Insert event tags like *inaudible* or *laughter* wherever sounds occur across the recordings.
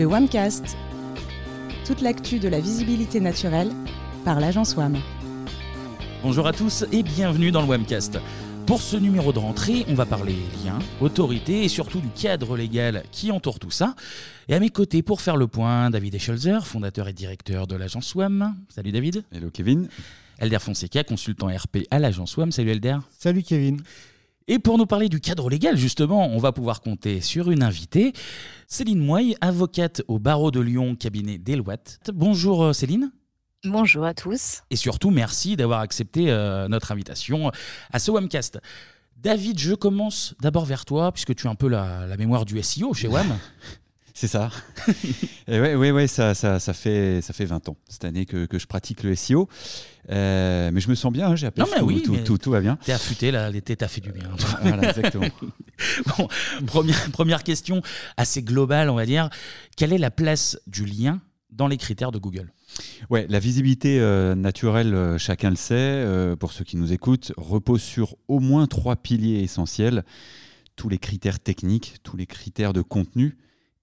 Le WAMcast. Toute l'actu de la visibilité naturelle par l'agence WAM. Bonjour à tous et bienvenue dans le WAMcast. Pour ce numéro de rentrée, on va parler liens, autorité et surtout du cadre légal qui entoure tout ça. Et à mes côtés, pour faire le point, David Eschelzer, fondateur et directeur de l'agence WAM. Salut David. Hello Kevin. Elder Fonseca, consultant RP à l'agence WAM. Salut Elder. Salut Kevin. Et pour nous parler du cadre légal, justement, on va pouvoir compter sur une invitée, Céline Moy, avocate au barreau de Lyon, cabinet Deloitte. Bonjour euh, Céline. Bonjour à tous. Et surtout, merci d'avoir accepté euh, notre invitation à ce WAMcast. David, je commence d'abord vers toi, puisque tu es un peu la, la mémoire du SEO chez WAM. *laughs* C'est ça. *laughs* et ouais, ouais, ouais ça, ça, ça, fait, ça fait 20 ans cette année que, que je pratique le SEO. Euh, mais je me sens bien, hein, j'ai appelé Non, mais oui, tout, tout, tout va bien. T'es affûté, là, l'été t'a fait du bien. Voilà, exactement. *laughs* Bon, première, première question assez globale, on va dire. Quelle est la place du lien dans les critères de Google? Ouais, la visibilité euh, naturelle, euh, chacun le sait, euh, pour ceux qui nous écoutent, repose sur au moins trois piliers essentiels. Tous les critères techniques, tous les critères de contenu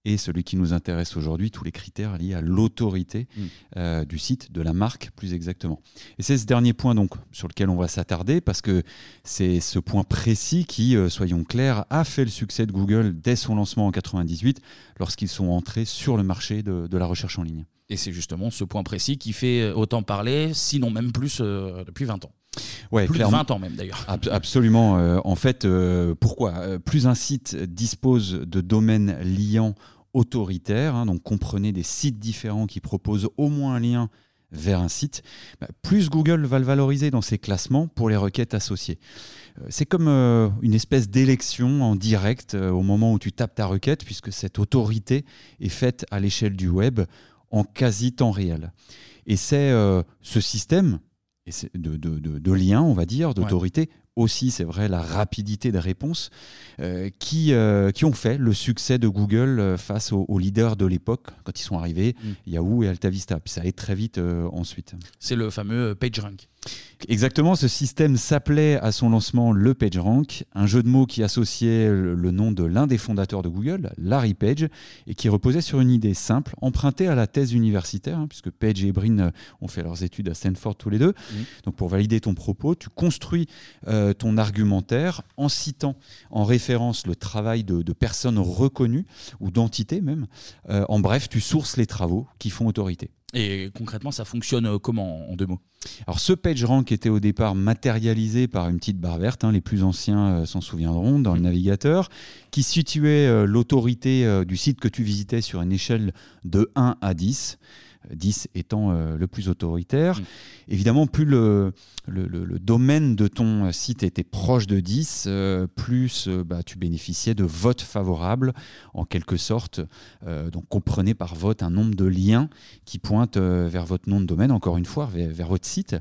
et celui qui nous intéresse aujourd'hui, tous les critères liés à l'autorité Mm. euh, du site, de la marque plus exactement. Et c'est ce dernier point donc sur lequel on va s'attarder parce que c'est ce point précis qui, euh, soyons clairs, a fait le succès de Google dès son lancement en 98 lorsqu'ils sont entrés sur le marché de, de la recherche en ligne. Et c'est justement ce point précis qui fait autant parler, sinon même plus euh, depuis 20 ans. Ouais, plus clairement. de 20 ans même d'ailleurs. Ab- Absolument. Euh, en fait, euh, pourquoi? Euh, Plus un site dispose de domaines liants autoritaires, hein, donc comprenez des sites différents qui proposent au moins un lien vers un site, bah, plus Google va le valoriser dans ses classements pour les requêtes associées. Euh, C'est comme une espèce d'élection en direct au moment où tu tapes ta requête, puisque cette autorité est faite à l'échelle du web en quasi temps réel. Et c'est euh, ce système et de, de, de, de lien, on va dire, d'autorité, aussi, c'est vrai, la rapidité des réponses, euh, qui, euh, qui ont fait le succès de Google euh, face aux, aux leaders de l'époque, quand ils sont arrivés, Mm. Yahoo et AltaVista. Puis ça allait très vite euh, ensuite. C'est le fameux PageRank. Exactement, ce système s'appelait à son lancement le PageRank, un jeu de mots qui associait le nom de l'un des fondateurs de Google, Larry Page, et qui reposait sur une idée simple, empruntée à la thèse universitaire, hein, puisque Page et Brin ont fait leurs études à Stanford tous les deux. Mhm. Donc pour valider ton propos, tu construis euh, ton argumentaire en citant en référence le travail de, de personnes reconnues, ou d'entités même. Euh, en bref, tu sources les travaux qui font autorité. Et concrètement, ça fonctionne euh, comment en deux mots? Alors ce PageRank était au départ matérialisé par une petite barre verte, hein, les plus anciens euh, s'en souviendront, dans le navigateur, qui situait euh, l'autorité euh, du site que tu visitais sur une échelle de 1 à 10. Euh, 10 étant euh, le plus autoritaire. Mm. Évidemment, plus le, le, le- le domaine de ton site était proche de 10, euh, plus euh, bah, tu bénéficiais de votes favorables, en quelque sorte. Donc comprenez par vote un nombre de liens qui pointent vers votre nom de domaine, encore une fois, vers, vers votre site.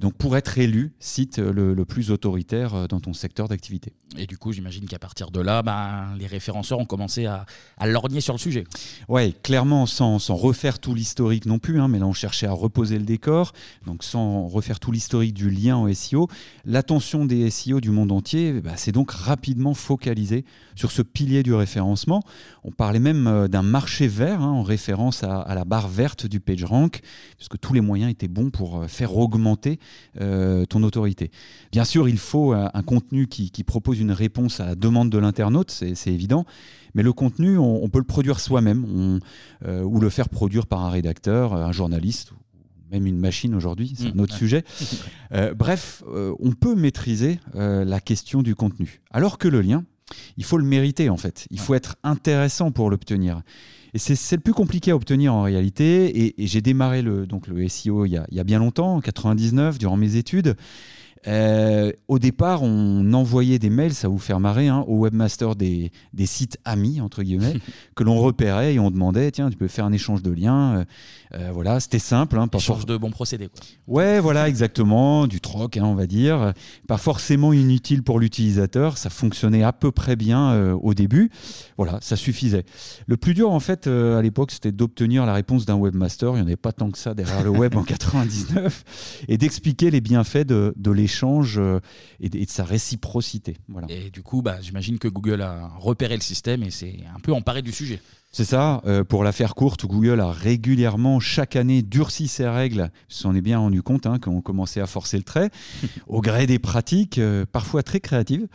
Donc pour être élu, site le, le plus autoritaire dans ton secteur d'activité. Et du coup, j'imagine qu'à partir de là, ben, les référenceurs ont commencé à, à lorgner sur le sujet. Ouais, clairement, sans, sans refaire tout l'historique non plus, hein, mais là on cherchait à reposer le décor, donc sans refaire tout l'historique du lien au SEO. L'attention des SEO du monde entier bah, s'est donc rapidement focalisée sur ce pilier du référencement. On parlait même euh, d'un marché vert, hein, en référence à, la barre verte du PageRank, puisque tous les moyens étaient bons pour euh, faire augmenter euh, ton autorité. Bien sûr, il faut un contenu qui, propose une réponse à la demande de l'internaute, c'est évident. Mais le contenu, on, on peut le produire soi-même euh, ou le faire produire par un rédacteur, un journaliste, ou même une machine aujourd'hui, c'est Mmh, un autre ouais. sujet. *laughs* Euh, bref, euh, on peut maîtriser la question du contenu. Alors que le lien, il faut le mériter en fait. Il faut être intéressant pour l'obtenir. Et c'est c'est le plus compliqué à obtenir en réalité. Et, et j'ai démarré le, donc le SEO il y, a, il y a bien longtemps, en 99, durant mes études. Euh, au départ, on envoyait des mails, ça vous faire marrer, hein, au webmaster des, des sites amis, entre guillemets, *laughs* que l'on repérait et on demandait, tiens, tu peux faire un échange de liens. Euh, euh, voilà, c'était simple. Hein, Échange for- de bons procédés. Quoi. Ouais, voilà, exactement, du troc, hein, on va dire. Pas forcément inutile pour l'utilisateur, ça fonctionnait à peu près bien euh, au début. Voilà, ça suffisait. Le plus dur, en fait, à l'époque, c'était d'obtenir la réponse d'un webmaster. Il n'y en avait pas tant que ça derrière le web en *laughs* 99, et d'expliquer les bienfaits de, de l'échange euh, et, de, sa réciprocité. Voilà. Et du coup, bah, j'imagine que Google a repéré le système et s'est un peu emparé du sujet. C'est ça. Euh, pour la faire courte, Google a régulièrement, chaque année, durci ses règles. On s'en est bien rendu compte hein, quand on commençait à forcer le trait, *laughs* au gré des pratiques, euh, parfois très créatives,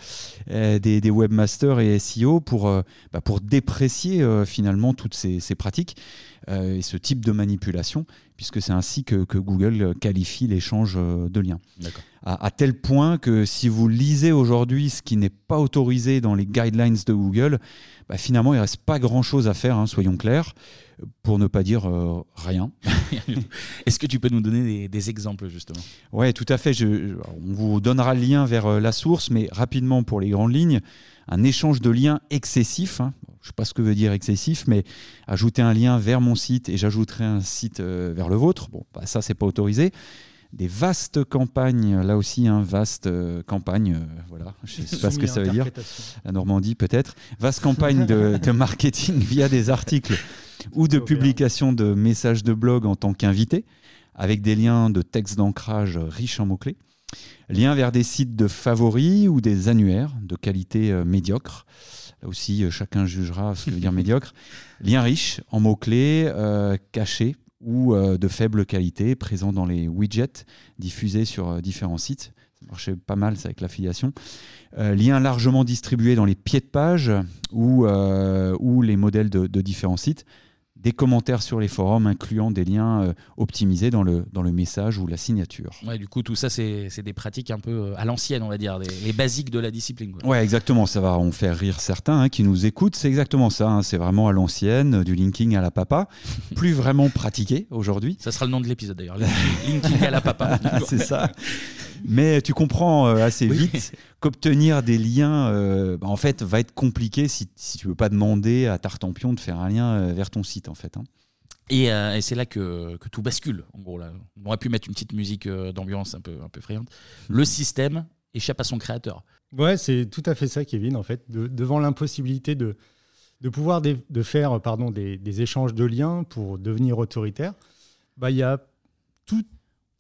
euh, des, webmasters et SEO pour, bah, pour déprécier finalement toutes ces, pratiques et ce type de manipulation, puisque c'est ainsi que, Google qualifie l'échange de liens. À, à, tel point que si vous lisez aujourd'hui ce qui n'est pas autorisé dans les guidelines de Google, bah, finalement, il ne reste pas grand-chose à faire, hein, soyons clairs, pour ne pas dire euh, rien. *laughs* Est-ce que tu peux nous donner des, exemples, justement? Oui, tout à fait. Je, on vous donnera le lien vers euh, la source, mais rapidement pour les grandes lignes, un échange de liens excessif. Hein. je ne sais pas ce que veut dire excessif, mais ajouter un lien vers mon site et j'ajouterai un site euh, vers le vôtre, bon, bah, ça, c'est pas autorisé. Des vastes campagnes, là aussi, un hein, vaste euh, campagne, euh, voilà, je ne sais pas ce que ça veut dire, la Normandie peut-être, vaste campagne *laughs* de, marketing via des articles ou de publication de messages de blog en tant qu'invité, avec des liens de texte d'ancrage riches en mots-clés, liens vers des sites de favoris ou des annuaires de qualité euh, médiocre. Là aussi, chacun jugera ce que veut dire *laughs* médiocre. Liens riches en mots-clés, cachés, ou euh, de faible qualité présents dans les widgets diffusés sur euh, différents sites. Ça marchait pas mal ça avec l'affiliation. Euh, liens largement distribués dans les pieds de page ou, ou les modèles de différents sites des commentaires sur les forums incluant des liens euh, optimisés dans le, dans le message ou la signature. Ouais, du coup, tout ça, c'est des pratiques un peu euh, à l'ancienne, on va dire, les basiques de la discipline. Quoi. Ouais, exactement. Ça va en faire rire certains hein, qui nous écoutent. C'est exactement ça. Hein. C'est vraiment à l'ancienne, du linking à la papa. *laughs* Plus vraiment pratiqué aujourd'hui. Ça sera le nom de l'épisode d'ailleurs. *laughs* linking à la papa. *laughs* c'est ça. Mais tu comprends euh, assez *laughs* vite qu'obtenir des liens, euh, bah, en fait, va être compliqué si, si tu veux pas demander à Tartampion de faire un lien euh, vers ton site, en fait. Hein. Et, c'est là que, tout bascule. En gros, là, on aurait pu mettre une petite musique d'ambiance un peu, un peu friande. Le système échappe à son créateur. Ouais, c'est tout à fait ça, Kevin. En fait, devant l'impossibilité de, de pouvoir de faire pardon, des, des, échanges de liens pour devenir autoritaire, bah, il y a tout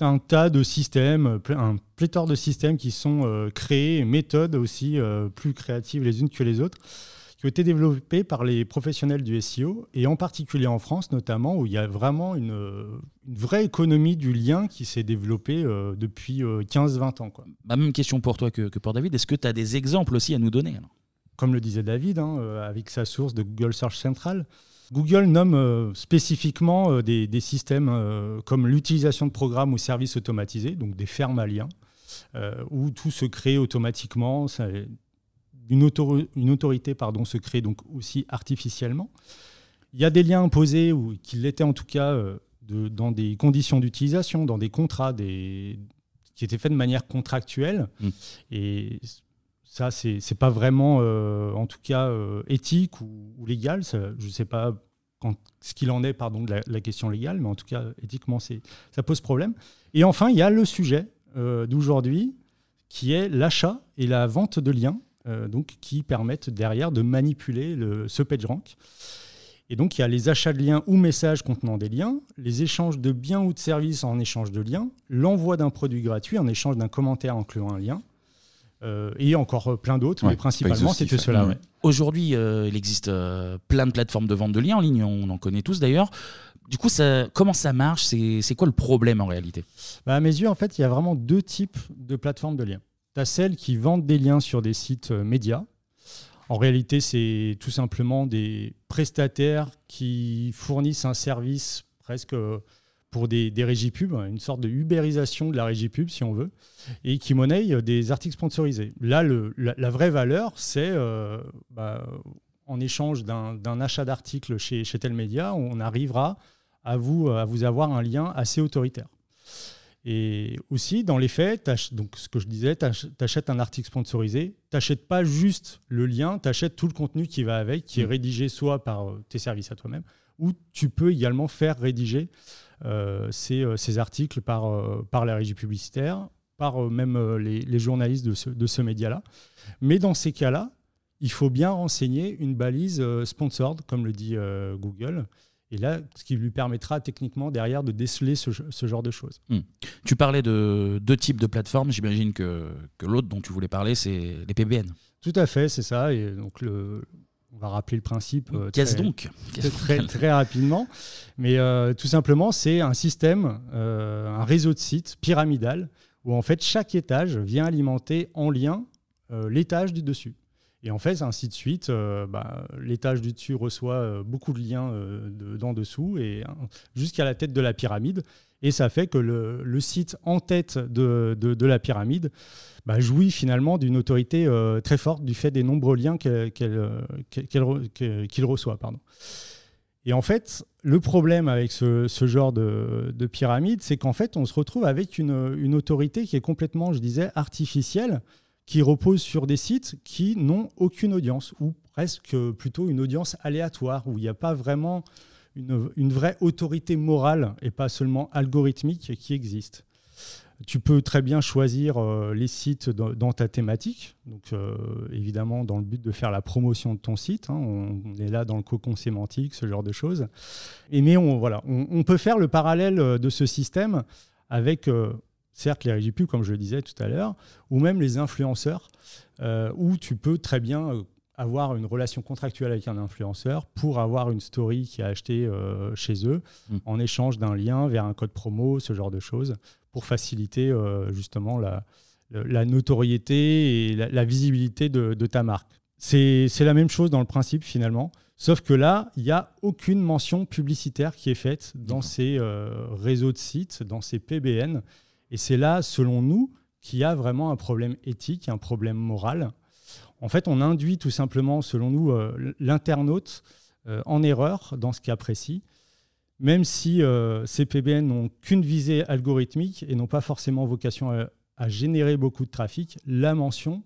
un tas de systèmes, un pléthore de systèmes qui sont euh, créés, méthodes aussi euh, plus créatives les unes que les autres, qui ont été développées par les professionnels du SEO, et en particulier en France notamment, où il y a vraiment une, vraie économie du lien qui s'est développée euh, depuis 15-20 ans. Quoi. Ma même question pour toi que, pour David, est-ce que tu as des exemples aussi à nous donner Comme le disait David, hein, avec sa source de Google Search Central, Google nomme euh, spécifiquement euh, des, systèmes euh, comme l'utilisation de programmes ou services automatisés, donc des fermes à liens, où tout se crée automatiquement. une, autorité pardon, se crée donc aussi artificiellement. Il y a des liens imposés, ou qu'il l'était en tout cas, dans des conditions d'utilisation, dans des contrats, des, qui étaient faits de manière contractuelle. Mmh. Et ça, c'est n'est pas vraiment, euh, en tout cas, euh, éthique ou, légal. je ne sais pas ce qu'il en est pardon, de la, question légale, mais en tout cas, éthiquement, ça pose problème. Et enfin, il y a le sujet euh, d'aujourd'hui, qui est l'achat et la vente de liens, donc, qui permettent derrière de manipuler le, ce PageRank. Et donc, il y a les achats de liens ou messages contenant des liens, les échanges de biens ou de services en échange de liens, l'envoi d'un produit gratuit en échange d'un commentaire incluant un lien, euh, et encore euh, plein d'autres, mais principalement c'était cela. Aujourd'hui, euh, il existe plein de plateformes de vente de liens en ligne, on en connaît tous d'ailleurs. Du coup, ça, comment ça marche? C'est quoi le problème en réalité? Bah, À mes yeux, en fait, il y a vraiment deux types de plateformes de liens. Tu as celles qui vendent des liens sur des sites médias. En réalité, c'est tout simplement des prestataires qui fournissent un service presque pour des, régies pub, une sorte de ubérisation de la régie pub, si on veut, et qui monnaie des articles sponsorisés. Là, le, la, vraie valeur, c'est euh, bah, en échange d'un achat d'articles chez, chez tel média, on arrivera à vous, à vous avoir un lien assez autoritaire. Et aussi, dans les faits, donc ce que je disais, tu achètes un article sponsorisé, tu n'achètes pas juste le lien, tu achètes tout le contenu qui va avec, qui est mmh. rédigé soit par euh, tes services à toi-même, ou tu peux également faire rédiger euh, ces, euh, ces, articles par, euh, par la régie publicitaire, par même les, les, journalistes de ce, de ce média-là. Mais dans ces cas-là, il faut bien renseigner une balise sponsored, comme le dit Google. Et là, ce qui lui permettra techniquement derrière de déceler ce, ce genre de choses. Hmm. Tu parlais de deux types de plateformes. J'imagine que, que l'autre dont tu voulais parler, c'est les PBN. Tout à fait, c'est ça. Et donc le, On va rappeler le principe. Qu'est-ce donc très, très, rapidement. Mais tout simplement, c'est un système, un réseau de sites pyramidal où en fait chaque étage vient alimenter en lien l'étage du dessus. Et en fait, ainsi de suite, euh, bah, l'étage du dessus reçoit euh, beaucoup de liens euh, d'en dessous et jusqu'à la tête de la pyramide. Et ça fait que le, site en tête de, la pyramide bah, jouit finalement d'une autorité très forte du fait des nombreux liens qu'il reçoit. Pardon. Et en fait, le problème avec ce, genre de, pyramide, c'est qu'en fait, on se retrouve avec une, une, autorité qui est complètement, je disais, artificielle qui reposent sur des sites qui n'ont aucune audience, ou presque plutôt une audience aléatoire, où il n'y a pas vraiment une, vraie autorité morale et pas seulement algorithmique qui existe. Tu peux très bien choisir euh, les sites dans, ta thématique, donc euh, évidemment dans le but de faire la promotion de ton site. Hein. on, est là dans le cocon sémantique, ce genre de choses. Et mais on, voilà, on, peut faire le parallèle euh, de ce système avec certes les régies comme je le disais tout à l'heure, ou même les influenceurs, où tu peux très bien avoir une relation contractuelle avec un influenceur pour avoir une story qui a acheté euh, chez eux mm. en échange d'un lien vers un code promo, ce genre de choses, pour faciliter justement la, la, notoriété et la, visibilité de, de, ta marque. C'est la même chose dans le principe finalement, sauf que là, il n'y a aucune mention publicitaire qui est faite dans ces réseaux de sites, dans ces PBN. Et c'est là, selon nous, qu'il y a vraiment un problème éthique, un problème moral. En fait, on induit tout simplement, selon nous, euh, l'internaute euh, en erreur dans ce cas précis, même si euh, ces PBN n'ont qu'une visée algorithmique et n'ont pas forcément vocation à, générer beaucoup de trafic, la mention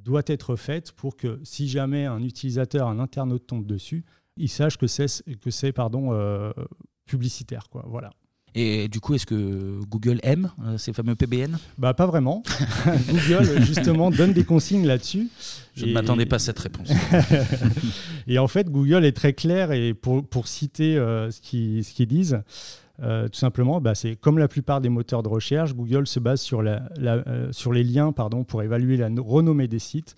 doit être faite pour que si jamais un utilisateur, un internaute tombe dessus, il sache que c'est que c'est pardon publicitaire. Voilà. Et du coup, est-ce que Google aime euh, ces fameux PBN Bah pas vraiment. *laughs* Google justement *laughs* donne des consignes là-dessus. Je ne m'attendais pas à cette réponse. *laughs* et en fait, Google est très clair et pour, pour citer euh, ce qu'ils disent, euh, tout simplement, bah, c'est comme la plupart des moteurs de recherche, Google se base sur, la, sur les liens pardon, pour évaluer la renommée des sites.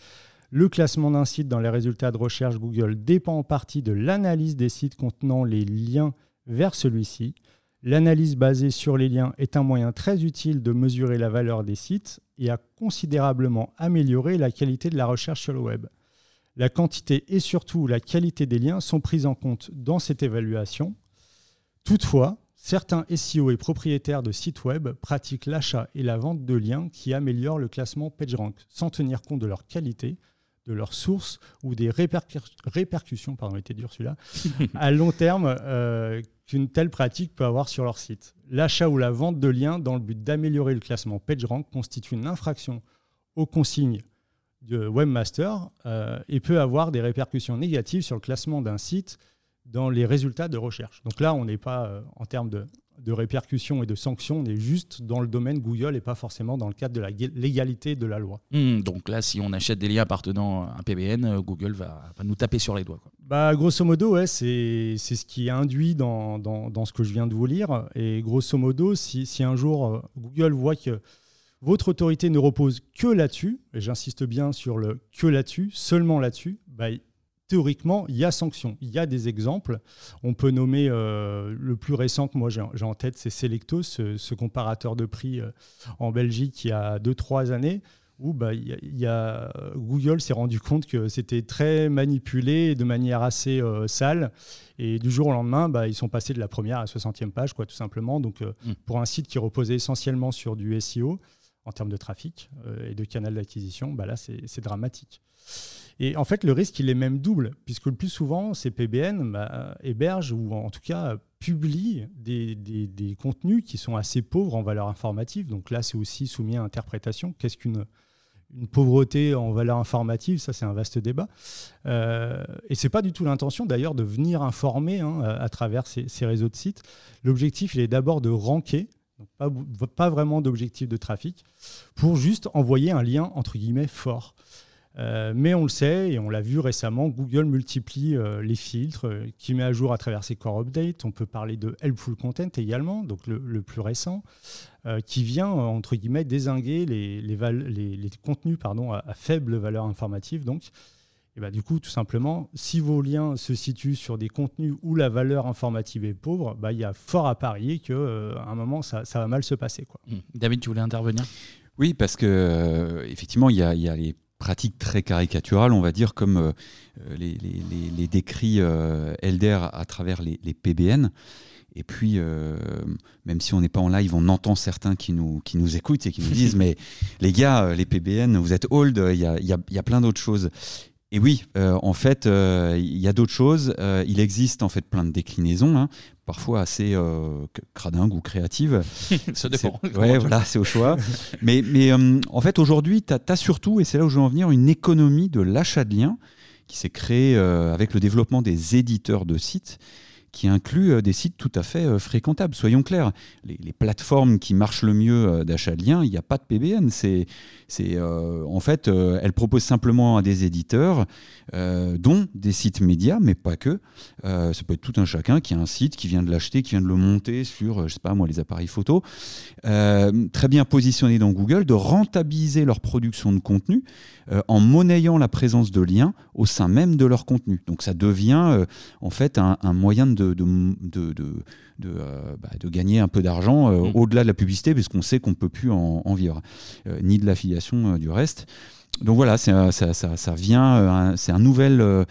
Le classement d'un site dans les résultats de recherche Google dépend en partie de l'analyse des sites contenant les liens vers celui-ci. L'analyse basée sur les liens est un moyen très utile de mesurer la valeur des sites et a considérablement amélioré la qualité de la recherche sur le web. La quantité et surtout la qualité des liens sont prises en compte dans cette évaluation. Toutefois, certains SEO et propriétaires de sites web pratiquent l'achat et la vente de liens qui améliorent le classement PageRank sans tenir compte de leur qualité, de leurs sources ou des répercussions, pardon, était dur celui-là, *laughs* à long terme euh, qu'une telle pratique peut avoir sur leur site. L'achat ou la vente de liens dans le but d'améliorer le classement PageRank constitue une infraction aux consignes de Webmaster euh, et peut avoir des répercussions négatives sur le classement d'un site dans les résultats de recherche. Donc là, on n'est pas euh, en termes de, de, répercussions et de sanctions, on est juste dans le domaine Google et pas forcément dans le cadre de la légalité de la loi. Hmm, donc là, si on achète des liens appartenant à un PBN, euh, Google va, nous taper sur les doigts. Bah, grosso modo, ouais, c'est ce qui est induit dans, dans, dans, ce que je viens de vous lire. Et grosso modo, si, si un jour euh, Google voit que votre autorité ne repose que là-dessus, et j'insiste bien sur le que là-dessus, seulement là-dessus, bah, théoriquement, il y a sanction. Il y a des exemples. On peut nommer euh, le plus récent que moi j'ai en tête, c'est Selectos, ce, comparateur de prix euh, en Belgique il y a 2-3 années, où bah, y a, Google s'est rendu compte que c'était très manipulé de manière assez euh, sale. Et du jour au lendemain, bah, ils sont passés de la première à la 60e page, quoi, tout simplement. Donc, mm. pour un site qui reposait essentiellement sur du SEO, en termes de trafic et de canal d'acquisition, bah là, c'est dramatique. Et en fait, le risque, il est même double, puisque le plus souvent, ces PBN bah, hébergent ou en tout cas publient des, contenus qui sont assez pauvres en valeur informative. Donc là, c'est aussi soumis à interprétation. Qu'est-ce qu'une une pauvreté en valeur informative, ça c'est un vaste débat. Euh, et c'est pas du tout l'intention d'ailleurs de venir informer hein, à, travers ces, ces, réseaux de sites. L'objectif, il est d'abord de ranker, pas, pas vraiment d'objectif de trafic, pour juste envoyer un lien entre guillemets fort. Euh, mais on le sait, et on l'a vu récemment, Google multiplie euh, les filtres euh, qui met à jour à travers ses core updates. On peut parler de helpful content également, donc le, plus récent, qui vient, entre guillemets, désinguer les, les, les contenus pardon, à, faible valeur informative. Donc. Et bah, du coup, tout simplement, si vos liens se situent sur des contenus où la valeur informative est pauvre, bah, il y a fort à parier qu'à euh, un moment, ça, va mal se passer. Quoi. Mmh. David, tu voulais intervenir? Oui, parce que euh, effectivement, il y a, les pratiques très caricaturales, on va dire, comme euh, les, les, décrits Elder à travers les, PBN. Et puis, même si on n'est pas en live, on entend certains qui nous, qui nous écoutent et qui nous disent *laughs* Mais les gars, les PBN, vous êtes old, il y a, y a, plein d'autres choses. Et oui, euh, en fait, euh, il y a d'autres choses. Euh, il existe en fait plein de déclinaisons, hein, parfois assez cradingues ou créatives. *laughs* Ça dépend. Ouais, voilà, c'est au choix. mais mais en fait, aujourd'hui, tu as, surtout, et c'est là où je veux en venir, une économie de l'achat de liens qui s'est créée avec le développement des éditeurs de sites qui inclut euh, des sites tout à fait euh, fréquentables. Soyons clairs, les, plateformes qui marchent le mieux euh, d'achat de liens, il n'y a pas de PBN. C'est, en fait, elles proposent simplement à des éditeurs, dont des sites médias, mais pas que. ça peut être tout un chacun qui a un site, qui vient de l'acheter, qui vient de le monter sur, je sais pas moi, les appareils photo, très bien positionné dans Google, de rentabiliser leur production de contenu en monnayant la présence de liens au sein même de leur contenu. Donc ça devient en fait un moyen de de, euh, bah, de, gagner un peu d'argent euh, mmh. au-delà de la publicité, puisqu'on sait qu'on ne peut plus en, vivre, euh, ni de l'affiliation du reste donc voilà, ça, vient, c'est un nouvel,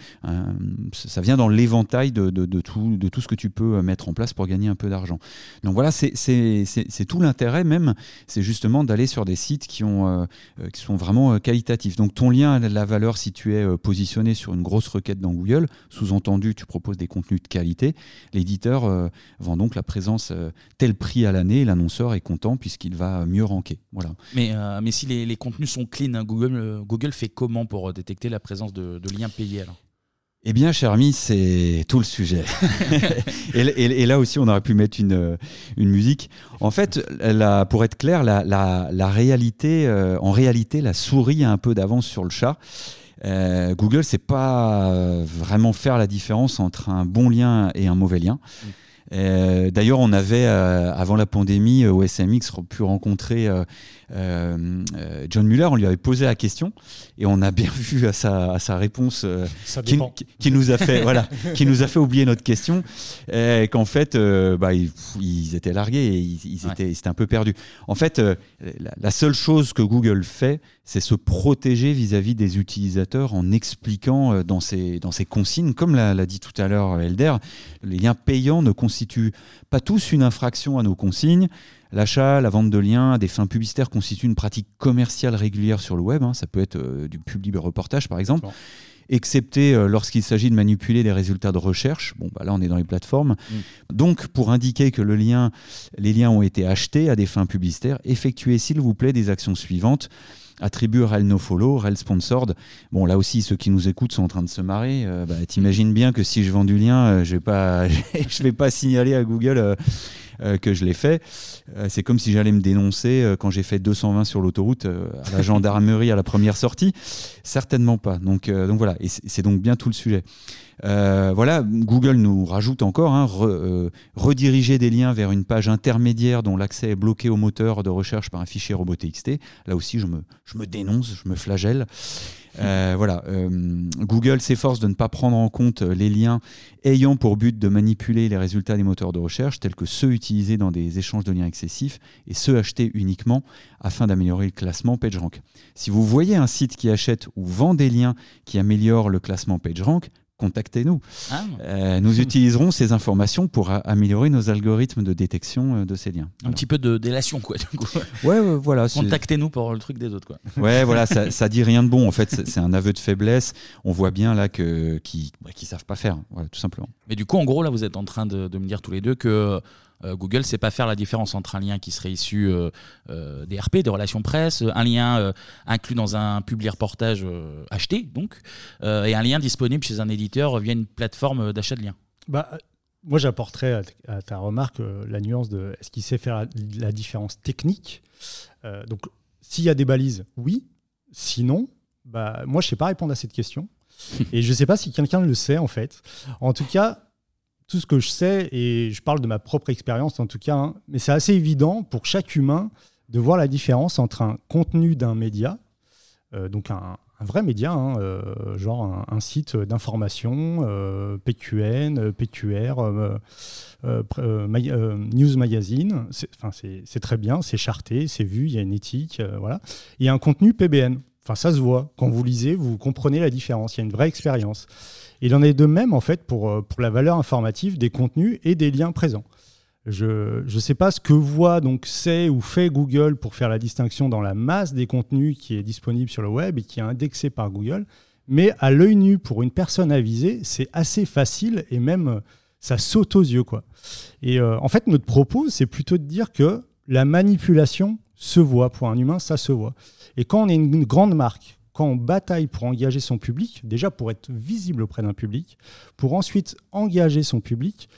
ça vient dans l'éventail de, tout, de tout ce que tu peux mettre en place pour gagner un peu d'argent. Donc voilà, c'est tout l'intérêt même, c'est justement d'aller sur des sites qui, ont, qui sont vraiment qualitatifs. Donc ton lien a la valeur si tu es positionné sur une grosse requête dans Google, sous-entendu tu proposes des contenus de qualité, l'éditeur vend donc la présence tel prix à l'année, l'annonceur est content puisqu'il va mieux ranker. Voilà. Mais, si les, les contenus sont clean, hein, Google Google fait comment pour euh, détecter la présence de, liens payés alors? Eh bien, cher ami, c'est tout le sujet. *laughs* et, là aussi, on aurait pu mettre une, euh, musique. En fait, pour être clair, la, réalité, euh, en réalité, la souris a un peu d'avance sur le chat. Google, Google, c'est pas vraiment faire la différence entre un bon lien et un mauvais lien. Mm. Euh, d'ailleurs, on avait, euh, avant la pandémie, au SMX, pu rencontrer euh, John Muller. On lui avait posé la question et on a bien *laughs* vu à sa, réponse qui, nous a fait, voilà, *laughs* qui nous a fait oublier notre question, qu'en fait, bah, ils, étaient largués et ils, étaient, un peu perdus. En fait, la, seule chose que Google fait, c'est se protéger vis-à-vis des utilisateurs en expliquant dans ses, dans ses consignes, comme l'a dit tout à l'heure Elder, les liens payants ne constituent pas tous une infraction à nos consignes. L'achat, la vente de liens à des fins publicitaires constituent une pratique commerciale régulière sur le web. Hein. Ça peut être euh, du public reportage, par exemple. Excepté euh, lorsqu'il s'agit de manipuler les résultats de recherche. Bon, bah là, on est dans les plateformes. Mm. Donc, pour indiquer que le lien, les liens ont été achetés à des fins publicitaires, effectuez, s'il vous plaît, des actions suivantes attribue rel nofollow, rel sponsored. Bon, là aussi, ceux qui nous écoutent sont en train de se marrer. Euh, bah, T'imagines bien que si je vends du lien, euh, je vais pas, *laughs* je vais pas signaler à Google euh, que je l'ai fait. c'est comme si j'allais me dénoncer quand j'ai fait 220 sur l'autoroute à la gendarmerie à la première sortie. Certainement pas. Donc, donc voilà, et c'est donc bien tout le sujet. Euh, voilà, Google nous rajoute encore hein, euh, rediriger des liens vers une page intermédiaire dont l'accès est bloqué au moteur de recherche par un fichier robot.txt. Là aussi, je me, je me dénonce, je me flagelle. Euh, voilà, Google s'efforce de ne pas prendre en compte les liens ayant pour but de manipuler les résultats des moteurs de recherche, tels que ceux utilisés dans des échanges de liens excessifs et ceux achetés uniquement afin d'améliorer le classement PageRank. Si vous voyez un site qui achète ou vend des liens qui améliorent le classement PageRank, contactez-nous. Ah. Euh, nous *laughs* utiliserons ces informations pour améliorer nos algorithmes de détection euh, de ces liens. Un petit peu de délation, quoi. Du coup. Ouais, voilà. Contactez-nous pour le truc des autres, quoi. *laughs* Ouais, voilà, ça, ça dit rien de bon. En fait, c'est un aveu de faiblesse. On voit bien là que qui ne savent pas faire, voilà, tout simplement. Mais du coup, en gros, là, vous êtes en train de, de me dire tous les deux que euh, Google ne sait pas faire la différence entre un lien qui serait issu euh, euh, des RP, des relations presse, un lien inclus dans un public reportage acheté, donc, et un lien disponible chez un éditeur via une plateforme d'achat de liens. Bah, moi, j'apporterais à, ta remarque la nuance de est-ce qu'il sait faire la, différence technique Donc, s'il y a des balises, oui. Sinon, bah, moi, je ne sais pas répondre à cette question. *laughs* Et je ne sais pas si quelqu'un le sait, en fait. En tout cas, tout ce que je sais, et je parle de ma propre expérience en tout cas, hein, mais c'est assez évident pour chaque humain de voir la différence entre un contenu d'un média, euh, donc un, vrai média, hein, genre un, site d'information, PQN, PQR, News Magazine. C'est très bien, c'est charté, c'est vu, il y a une éthique, voilà. A un contenu PBN. Enfin, ça se voit. Quand vous lisez, vous comprenez la différence. Il y a une vraie expérience. Il en est de même, en fait, pour, pour la valeur informative des contenus et des liens présents. Je ne sais pas ce que voit, donc sait ou fait Google pour faire la distinction dans la masse des contenus qui est disponible sur le web et qui est indexé par Google, mais à l'œil nu, pour une personne avisée, c'est assez facile et même ça saute aux yeux. Quoi. Et euh, en fait, notre propos, c'est plutôt de dire que la manipulation se voit. Pour un humain, ça se voit. Et quand on est une grande marque, quand on bataille pour engager son public, déjà pour être visible auprès d'un public, pour ensuite engager son public,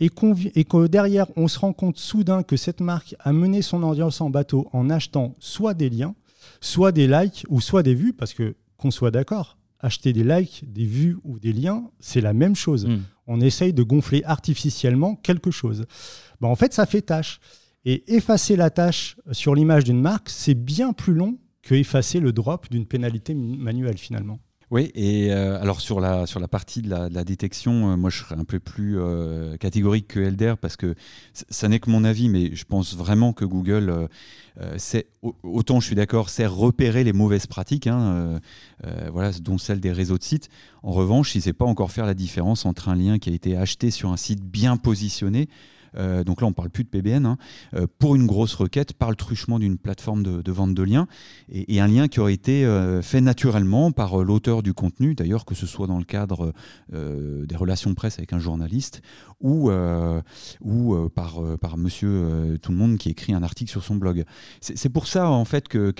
et, que derrière, on se rend compte soudain que cette marque a mené son audience en bateau en achetant soit des liens, soit des likes ou soit des vues, parce que qu'on soit d'accord, acheter des likes, des vues ou des liens, c'est la même chose. Hmm. On essaye de gonfler artificiellement quelque chose. Ben, en fait, ça fait tâche. Et effacer la tâche sur l'image d'une marque, c'est bien plus long que effacer le drop d'une pénalité manuelle finalement. Oui, et euh, alors sur la, sur la partie de la, détection, euh, moi je serais un peu plus euh, catégorique que Elder parce que ça n'est que mon avis, mais je pense vraiment que Google, autant je suis d'accord, c'est repérer les mauvaises pratiques, hein, voilà, dont celle des réseaux de sites. En revanche, il ne sait pas encore faire la différence entre un lien qui a été acheté sur un site bien positionné euh, donc là on parle plus de PBN, hein, euh, pour une grosse requête par le truchement d'une plateforme de, vente de liens, et, un lien qui aurait été euh, fait naturellement par l'auteur du contenu, d'ailleurs que ce soit dans le cadre des relations presse avec un journaliste, ou, ou par, par monsieur tout le monde qui écrit un article sur son blog. C'est pour ça en fait que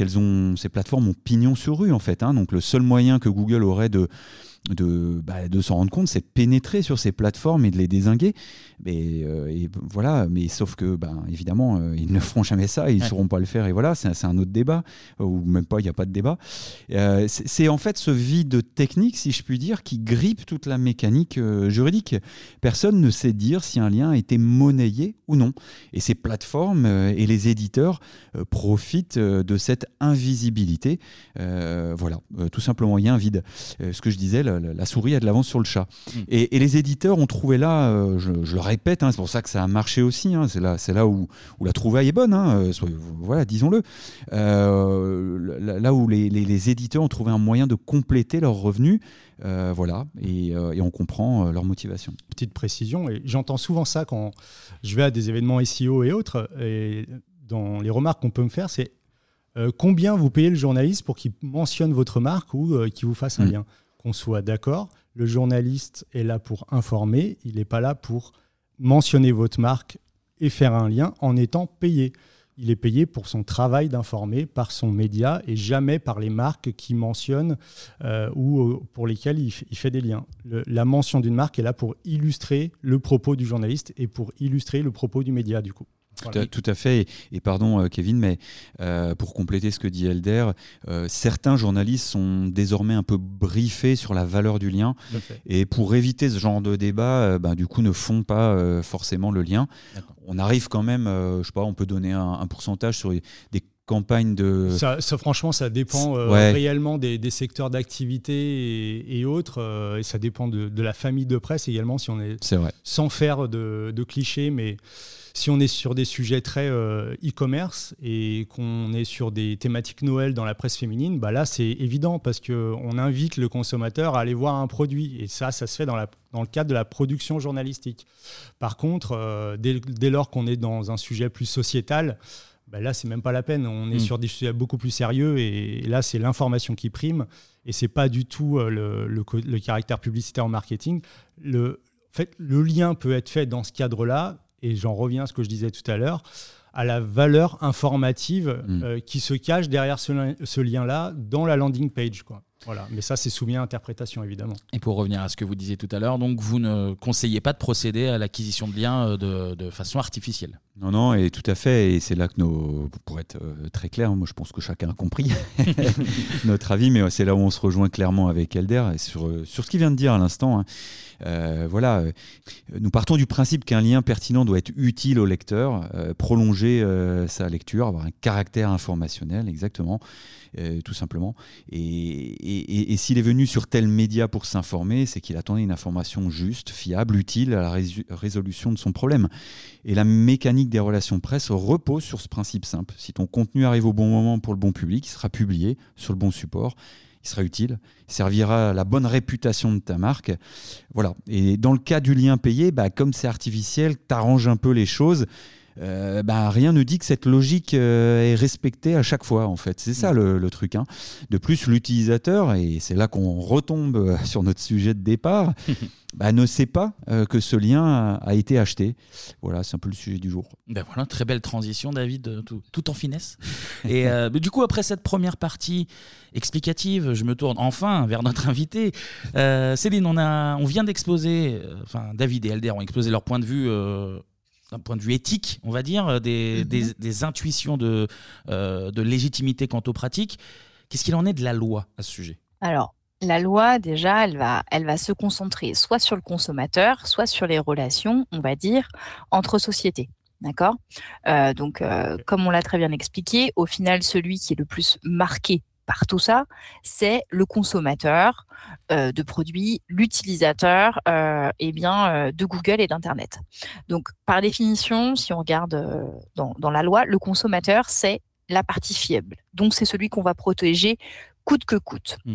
ces plateformes ont pignon sur rue en fait. Hein. donc le seul moyen que Google aurait de de, bah, de s'en rendre compte, c'est de pénétrer sur ces plateformes et de les désinguer. Mais, euh, et voilà, mais sauf que, ben, évidemment, euh, ils ne *laughs* feront jamais ça, ils ne sauront pas le faire, et voilà, c'est un autre débat, ou même pas, il n'y a pas de débat. Euh, c'est en fait ce vide technique, si je puis dire, qui grippe toute la mécanique juridique. Personne ne sait dire si un lien a été monnayé ou non. Et ces plateformes et les éditeurs profitent de cette invisibilité. voilà, tout simplement, il y a un vide. ce que je disais, la, souris a de l'avance sur le chat. Mm. Et, les éditeurs ont trouvé là, euh, je, le répète, hein, c'est pour ça que ça a marché aussi, hein, c'est là, là où, où, la trouvaille est bonne, hein, euh, voilà, disons-le. Euh, là où les, éditeurs ont trouvé un moyen de compléter leurs revenus, voilà, et, et, on comprend leur motivation. Petite précision, et j'entends souvent ça quand je vais à des événements SEO et autres, et dans les remarques qu'on peut me faire, c'est combien vous payez le journaliste pour qu'il mentionne votre marque ou qu'il vous fasse un mm. lien? Qu'on soit d'accord, le journaliste est là pour informer, il n'est pas là pour mentionner votre marque et faire un lien en étant payé. Il est payé pour son travail d'informer par son média et jamais par les marques qui mentionnent euh, ou euh, pour lesquelles il, fait des liens. la mention d'une marque est là pour illustrer le propos du journaliste et pour illustrer le propos du média du coup. Tout, à, fait. Et, pardon, euh, Kevin, mais euh, pour compléter ce que dit Elder, euh, certains journalistes sont désormais un peu briefés sur la valeur du lien. Et pour éviter ce genre de débat, ben, du coup, ne font pas forcément le lien. On arrive quand même, je sais pas, on peut donner un, pourcentage sur des campagnes de... Ça, franchement, ça dépend réellement des, secteurs d'activité et, autres. et ça dépend de, la famille de presse également, si on est, est vrai. sans faire de, de clichés, mais si on est sur des sujets très euh, e-commerce et qu'on est sur des thématiques Noël dans la presse féminine, bah là c'est évident parce qu'on invite le consommateur à aller voir un produit et ça, ça se fait dans, la, dans le cadre de la production journalistique. Par contre, euh, dès, lors qu'on est dans un sujet plus sociétal, bah là, c'est même pas la peine. On est hmm. sur des sujets beaucoup plus sérieux et, là, c'est l'information qui prime et c'est pas du tout euh, le, le, caractère publicitaire en marketing. Le, en fait, le lien peut être fait dans ce cadre-là et j'en reviens à ce que je disais tout à l'heure, à la valeur informative mm. euh, qui se cache derrière ce, lien-là dans la landing page. Quoi. Voilà. Mais ça, c'est soumis à interprétation, évidemment. Et pour revenir à ce que vous disiez tout à l'heure, donc vous ne conseillez pas de procéder à l'acquisition de liens euh, de, façon artificielle Non, non, et tout à fait. Et c'est là que nos. Pour être euh, très clair, moi je pense que chacun a compris *laughs* *laughs* notre avis, mais c'est là où on se rejoint clairement avec Elder sur, sur ce qu'il vient de dire à l'instant. Hein. Euh, voilà, euh, nous partons du principe qu'un lien pertinent doit être utile au lecteur, euh, prolonger sa lecture, avoir un caractère informationnel, exactement. tout simplement. Et, et, s'il est venu sur tel média pour s'informer, c'est qu'il attendait une information juste, fiable, utile à la résolution de son problème. Et la mécanique des relations presse repose sur ce principe simple. Si ton contenu arrive au bon moment pour le bon public, il sera publié sur le bon support il sera utile, il servira à la bonne réputation de ta marque. Voilà. Et dans le cas du lien payé, bah, comme c'est artificiel, tu arranges un peu les choses. Euh, bah, rien ne dit que cette logique euh, est respectée à chaque fois, en fait. C'est ça mm. le, truc. Hein. De plus, l'utilisateur, et c'est là qu'on retombe euh, sur notre sujet de départ, *laughs* bah, ne sait pas que ce lien a, été acheté. Voilà, c'est un peu le sujet du jour. Ben voilà, très belle transition, David, tout, en finesse. *laughs* et du coup, après cette première partie explicative, je me tourne enfin vers notre invité. Céline, on, a, on vient d'exposer, enfin, David et Elder ont exposé leur point de vue d'un point de vue éthique, on va dire, euh, mhm. des, des, intuitions de, euh, de légitimité quant aux pratiques. Qu'est-ce qu'il en est de la loi à ce sujet? Alors, la loi, déjà, elle va, elle va se concentrer soit sur le consommateur, soit sur les relations, on va dire, entre sociétés. D'accord? Euh, Donc, comme on l'a très bien expliqué, au final, celui qui est le plus marqué par tout ça, c'est le consommateur euh, de produits, l'utilisateur euh, eh bien, euh, de Google et d'Internet. Donc, par définition, si on regarde dans, la loi, le consommateur, c'est la partie faible. Donc, c'est celui qu'on va protéger coûte que coûte. Mmh.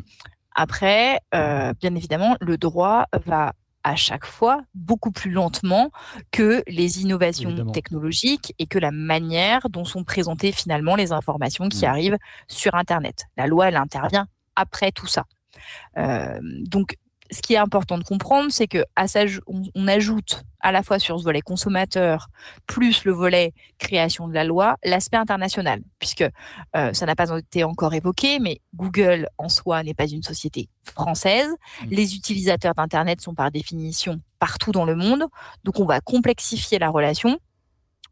Après, bien évidemment, le droit va à chaque fois beaucoup plus lentement que les innovations technologiques et que la manière dont sont présentées finalement les informations qui mmh. arrivent sur Internet. La loi, elle intervient après tout ça. Euh, donc, ce qui est important de comprendre, c'est que à ça, on, ajoute à la fois sur ce volet consommateur plus le volet création de la loi l'aspect international, puisque euh, ça n'a pas été encore évoqué, mais Google en soi n'est pas une société française. Mmh. Les utilisateurs d'Internet sont par définition partout dans le monde, donc on va complexifier la relation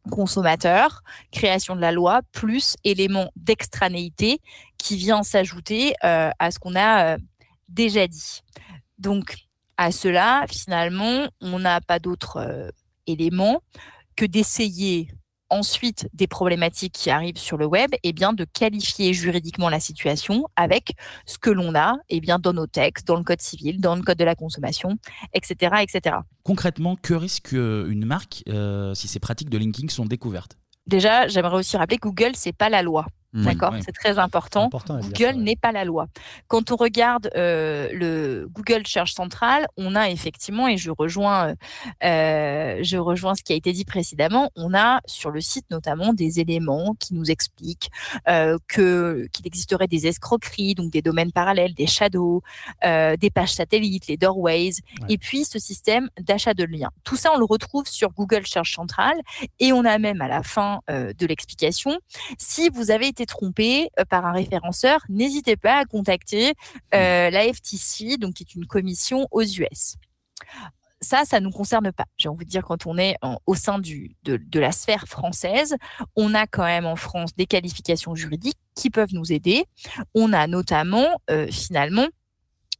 consommateur, création de la loi, plus élément d'extranéité qui vient s'ajouter euh, à ce qu'on a euh, déjà dit. Donc, à cela, finalement, on n'a pas d'autre euh, élément que d'essayer ensuite des problématiques qui arrivent sur le web, et eh bien de qualifier juridiquement la situation avec ce que l'on a et eh bien dans nos textes, dans le code civil, dans le code de la consommation, etc. etc. Concrètement, que risque euh, une marque euh, si ces pratiques de linking sont découvertes? Déjà, j'aimerais aussi rappeler que Google, c'est pas la loi. Mmh. D'accord, c'est très important. Google n'est pas la loi. Quand on regarde euh, le Google Search Central, on a effectivement, et je rejoins, euh, je rejoins ce qui a été dit précédemment, on a sur le site notamment des éléments qui nous expliquent euh, que qu'il existerait des escroqueries, donc des domaines parallèles, des shadows, des pages satellites, les doorways, et puis ce système d'achat de liens. Tout ça, on le retrouve sur Google Search Central, et on a même à la fin de l'explication, si vous avez trompé euh, par un référenceur, n'hésitez pas à contacter euh, la FTC, donc qui est une commission aux US. Ça, ça ne nous concerne pas. J'ai envie de dire, quand on est au sein du, de, de, la sphère française, on a quand même en France des qualifications juridiques qui peuvent nous aider. On a notamment, euh, finalement,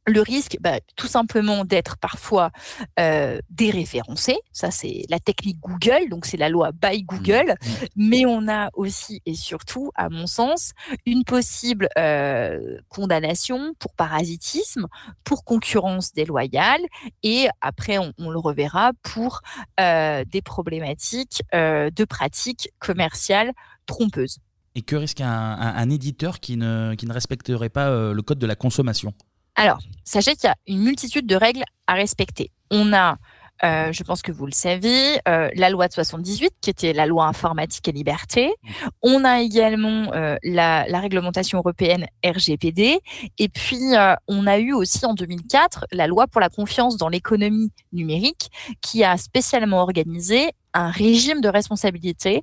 le risque, bah, tout simplement d'être parfois euh, déréférencé. Ça, c'est la technique Google, donc c'est la loi by Google. Mmh, mmh. Mais on a aussi et surtout, à mon sens, une possible euh, condamnation pour parasitisme, pour concurrence déloyale, et après, on, le reverra pour euh, des problématiques de pratiques commerciales trompeuses. Et que risque un, éditeur qui ne, qui ne respecterait pas le code de la consommation? Alors, sachez qu'il y a une multitude de règles à respecter. On a, euh, je pense que vous le savez, euh, la loi de 78, qui était la loi informatique et liberté. On a également euh, la, réglementation européenne RGPD. Et puis, on a eu aussi en 2004 la loi pour la confiance dans l'économie numérique, qui a spécialement organisé un régime de responsabilité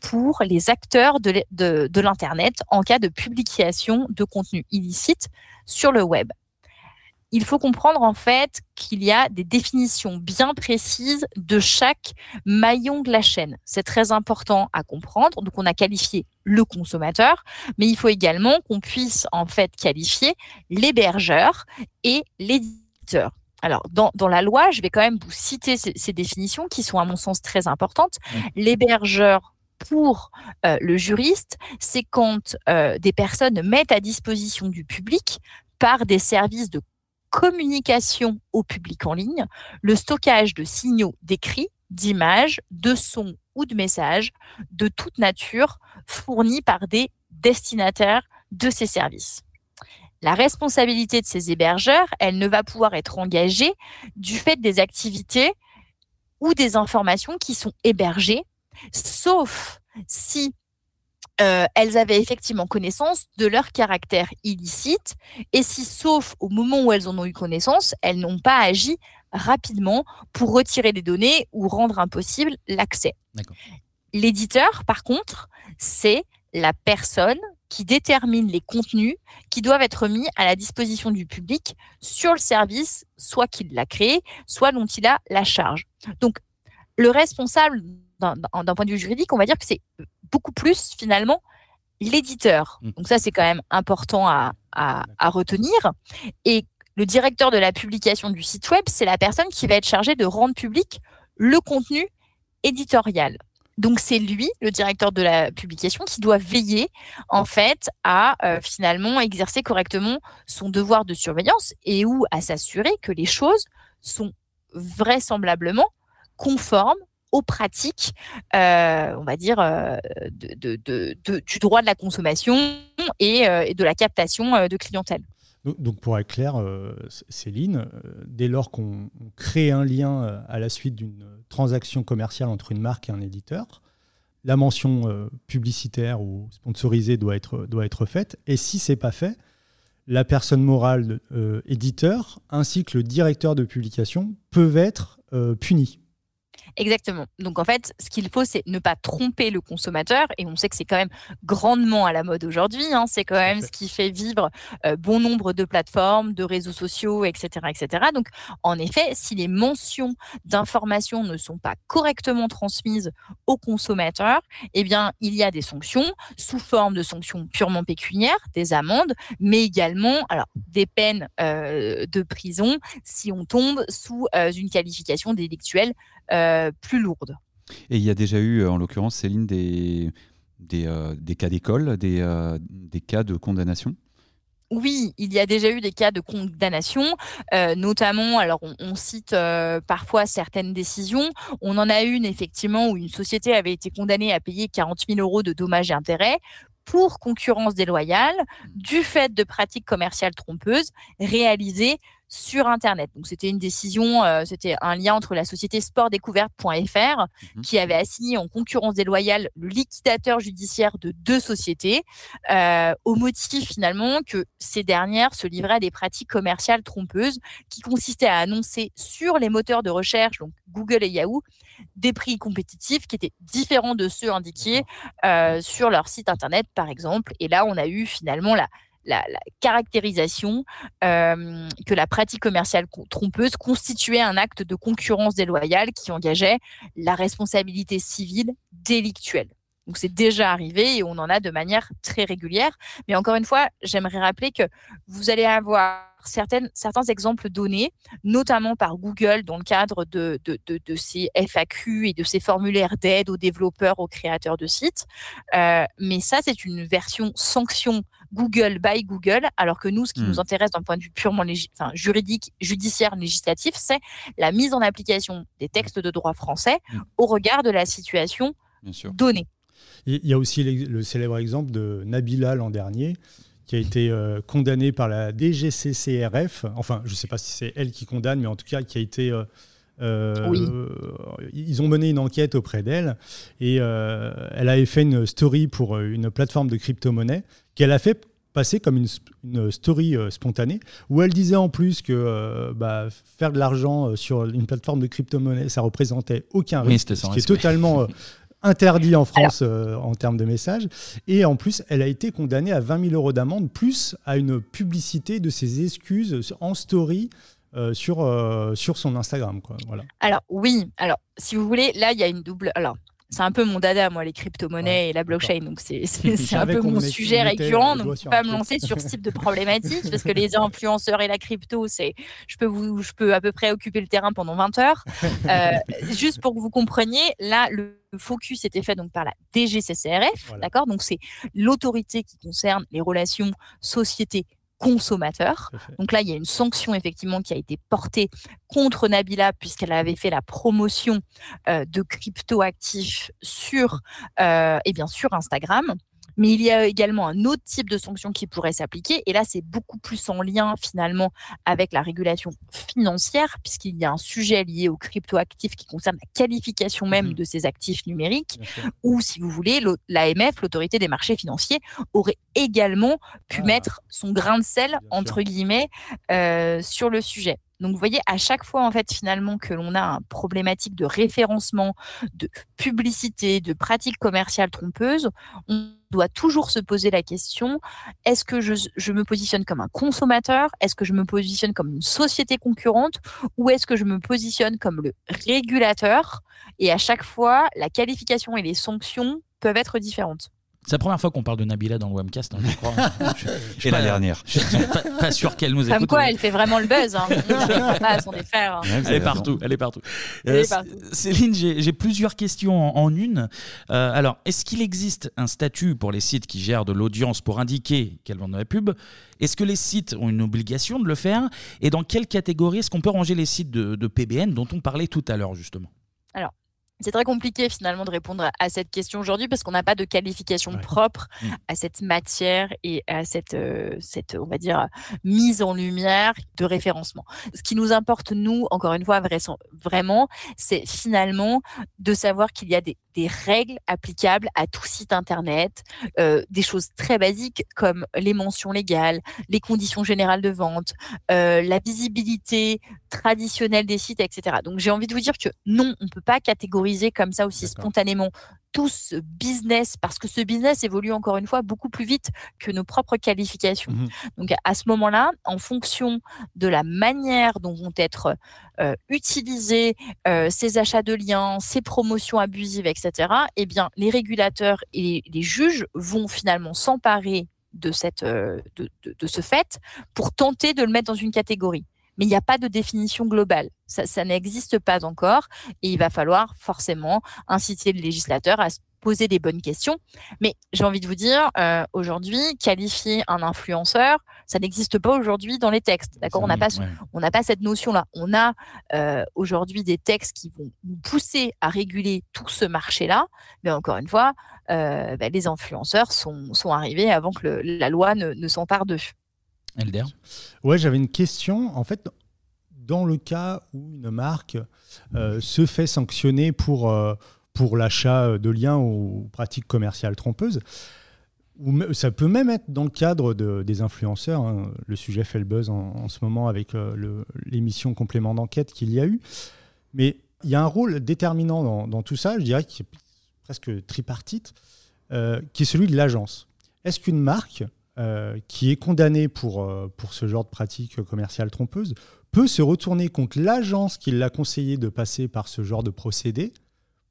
pour les acteurs de, de l'Internet en cas de publication de contenu illicite sur le web il faut comprendre en fait qu'il y a des définitions bien précises de chaque maillon de la chaîne. C'est très important à comprendre. Donc on a qualifié le consommateur, mais il faut également qu'on puisse en fait qualifier l'hébergeur et l'éditeur. Alors, dans, la loi, je vais quand même vous citer ces, définitions qui sont à mon sens très importantes. L'hébergeur pour euh, le juriste, c'est quand euh, des personnes mettent à disposition du public par des services de communication au public en ligne, le stockage de signaux d'écrit, d'images, de sons ou de messages de toute nature fournis par des destinataires de ces services. La responsabilité de ces hébergeurs, elle ne va pouvoir être engagée du fait des activités ou des informations qui sont hébergées, sauf si euh, elles avaient effectivement connaissance de leur caractère illicite et si, sauf au moment où elles en ont eu connaissance, elles n'ont pas agi rapidement pour retirer les données ou rendre impossible l'accès. L'éditeur, par contre, c'est la personne qui détermine les contenus qui doivent être mis à la disposition du public sur le service, soit qu'il l'a créé, soit dont il a la charge. Donc, le responsable d'un point de vue juridique, on va dire que c'est beaucoup plus finalement l'éditeur. Mmh. Donc ça, c'est quand même important à, retenir. Et le directeur de la publication du site web, c'est la personne qui va être chargée de rendre public le contenu éditorial. Donc c'est lui, le directeur de la publication, qui doit veiller en fait à euh, finalement exercer correctement son devoir de surveillance et ou à s'assurer que les choses sont vraisemblablement conformes aux pratiques, euh, on va dire, euh, du droit de la consommation et, de la captation de clientèle. Donc, pour être clair, Céline, dès lors qu'on crée un lien à la suite d'une transaction commerciale entre une marque et un éditeur, la mention publicitaire ou sponsorisée doit être, doit être faite. Et si ce n'est pas fait, la personne morale éditeur ainsi que le directeur de publication peuvent être punis. Exactement. Donc en fait, ce qu'il faut, c'est ne pas tromper le consommateur. Et on sait que c'est quand même grandement à la mode aujourd'hui. Hein. C'est quand même ce qui fait vivre euh, bon nombre de plateformes, de réseaux sociaux, etc., etc. Donc en effet, si les mentions d'informations ne sont pas correctement transmises au consommateur, eh bien il y a des sanctions sous forme de sanctions purement pécuniaires, des amendes, mais également alors des peines euh, de prison si on tombe sous euh, une qualification délictuelle plus lourde. Et il y a déjà eu, en l'occurrence, Céline, des, des, euh, des cas d'école, des, euh, des cas de condamnation? Oui, il y a déjà eu des cas de condamnation, notamment, alors on, cite parfois certaines décisions. On en a une effectivement où une société avait été condamnée à payer 40 000 euros de dommages et intérêts pour concurrence déloyale du fait de pratiques commerciales trompeuses réalisées sur Internet. Donc c'était une décision, euh, c'était un lien entre la société sportdécouverte.fr mmh qui avait assigné en concurrence déloyale le liquidateur judiciaire de deux sociétés euh, au motif finalement que ces dernières se livraient à des pratiques commerciales trompeuses qui consistaient à annoncer sur les moteurs de recherche, donc Google et Yahoo, des prix compétitifs qui étaient différents de ceux indiqués euh, sur leur site Internet par exemple. Et là, on a eu finalement la, la, caractérisation que la pratique commerciale trompeuse constituait un acte de concurrence déloyale qui engageait la responsabilité civile délictuelle. Donc c'est déjà arrivé et on en a de manière très régulière. Mais encore une fois, j'aimerais rappeler que vous allez avoir certaines, certains exemples donnés, notamment par Google dans le cadre de, de, FAQ et de ces formulaires d'aide aux développeurs, aux créateurs de sites. Mais ça, c'est une version sanction Google by Google, alors que nous, ce qui nous hmm. intéresse d'un point de vue purement juridique, judiciaire, législatif, c'est la mise en application des textes de droit français hmm. au regard de la situation donnée. Il y a aussi le célèbre exemple de Nabila l'an dernier, qui a été euh, condamnée par la DGCCRF. Enfin, je ne sais pas si c'est elle qui condamne, mais en tout cas, qui a été. Euh, euh, ils ont mené une enquête auprès d'elle et elle avait fait une story pour une plateforme de crypto-monnaie qu'elle a fait comme une, story euh, spontanée, où elle disait en plus que euh, bah, faire de l'argent euh, sur une plateforme de crypto-monnaie, ça représentait aucun risque, ce qui est totalement *laughs* interdit en France en termes de messages. Et en plus, elle a été condamnée à 20 000 euros d'amende, plus à une publicité de ses excuses en story. sur, sur son Instagram. Quoi. Voilà. Alors oui, alors si vous voulez, là il y a une double. Alors c'est un peu mon dada, moi, les crypto-monnaies et la blockchain. Donc, c'est *laughs* un peu mon sujet récurrent. Donc, je ne pas me lancer sur ce type de *laughs* problématique parce que les influenceurs et la crypto, c'est, je peux vous, je peux à peu près occuper le terrain pendant 20 heures. *laughs* Euh, juste pour que vous compreniez, là, le focus était fait donc par la DGCCRF, d'accord? Donc, c'est l'autorité qui concerne les relations société consommateur. Donc là, il y a une sanction effectivement qui a été portée contre Nabila puisqu'elle avait fait la promotion euh, de cryptoactifs sur, euh, et bien sur Instagram. Mais il y a également un autre type de sanction qui pourrait s'appliquer. Et là, c'est beaucoup plus en lien finalement avec la régulation financière, puisqu'il y a un sujet lié aux cryptoactifs qui concerne la qualification même mmh de ces actifs numériques, ou si vous voulez, l'AMF, l'autorité des marchés financiers, aurait également pu ah. mettre son grain de sel, entre guillemets, euh, sur le sujet. Donc, vous voyez, à chaque fois, en fait, finalement, que l'on a une problématique de référencement, de publicité, de pratiques commerciales trompeuses, on doit toujours se poser la question, est-ce que je, me positionne comme un consommateur? Est-ce que je me positionne comme une société concurrente? Ou est-ce que je me positionne comme le régulateur? Et à chaque fois, la qualification et les sanctions peuvent être différentes. C'est la première fois qu'on parle de Nabila dans le webcast, hein, je crois. *laughs* Et la dernière. Je suis pas, sûr qu'elle nous écoute. Comme quoi, elle fait vraiment le buzz. Hein. *laughs* pas à s'en défaire. Hein. Elle, est partout, elle est partout. Euh, Céline, j'ai plusieurs questions en, une. Euh, alors, est-ce qu'il existe un statut pour les sites qui gèrent de l'audience pour indiquer qu'elles vendent de la pub? Est-ce que les sites ont une obligation de le faire? Et dans quelle catégorie est-ce qu'on peut ranger les sites de, de PBN dont on parlait tout à l'heure, justement? Alors, c'est très compliqué finalement de répondre à cette question aujourd'hui parce qu'on n'a pas de qualification propre mmh. à cette matière et à cette, euh, cette, on va dire, mise en lumière de référencement. Ce qui nous importe, nous, encore une fois, vraiment, c'est finalement de savoir qu'il y a des, des, règles applicables à tout site Internet, euh, des choses très basiques comme les mentions légales, les conditions générales de vente, euh, la visibilité traditionnelle des sites, etc. Donc j'ai envie de vous dire que non, on ne peut pas catégoriser comme ça aussi spontanément tout ce business, parce que ce business évolue encore une fois beaucoup plus vite que nos propres qualifications. Mmh Donc à ce moment-là, en fonction de la manière dont vont être euh, utilisés euh, ces achats de liens, ces promotions abusives, etc., eh bien, les régulateurs et les, juges vont finalement s'emparer de, cette, euh, de ce fait pour tenter de le mettre dans une catégorie mais il n'y a pas de définition globale. Ça, n'existe pas encore et il va falloir forcément inciter le législateur à se poser des bonnes questions. Mais j'ai envie de vous dire, euh, aujourd'hui, qualifier un influenceur, ça n'existe pas aujourd'hui dans les textes. D'accord? On n'a pas, on n'a pas cette notion-là. On a euh, aujourd'hui des textes qui vont nous pousser à réguler tout ce marché-là, mais encore une fois, euh, bah, les influenceurs sont, sont arrivés avant que la loi ne, ne s'empare d'eux. Elder Ouais, j'avais une question. En fait, dans le cas où une marque euh, se fait sanctionner pour, euh, pour l'achat de liens ou pratiques commerciales trompeuses, ça peut même être dans le cadre de, des influenceurs. Hein. Le sujet fait le buzz en, ce moment avec euh, l'émission complément d'enquête qu'il y a eu. Mais il y a un rôle déterminant dans, dans tout ça, je dirais, qui est presque tripartite, qui est celui de l'agence. Est-ce qu'une marque euh, qui est condamné pour, euh, pour ce genre de pratique commerciale trompeuse peut se retourner contre l'agence qui l'a conseillé de passer par ce genre de procédé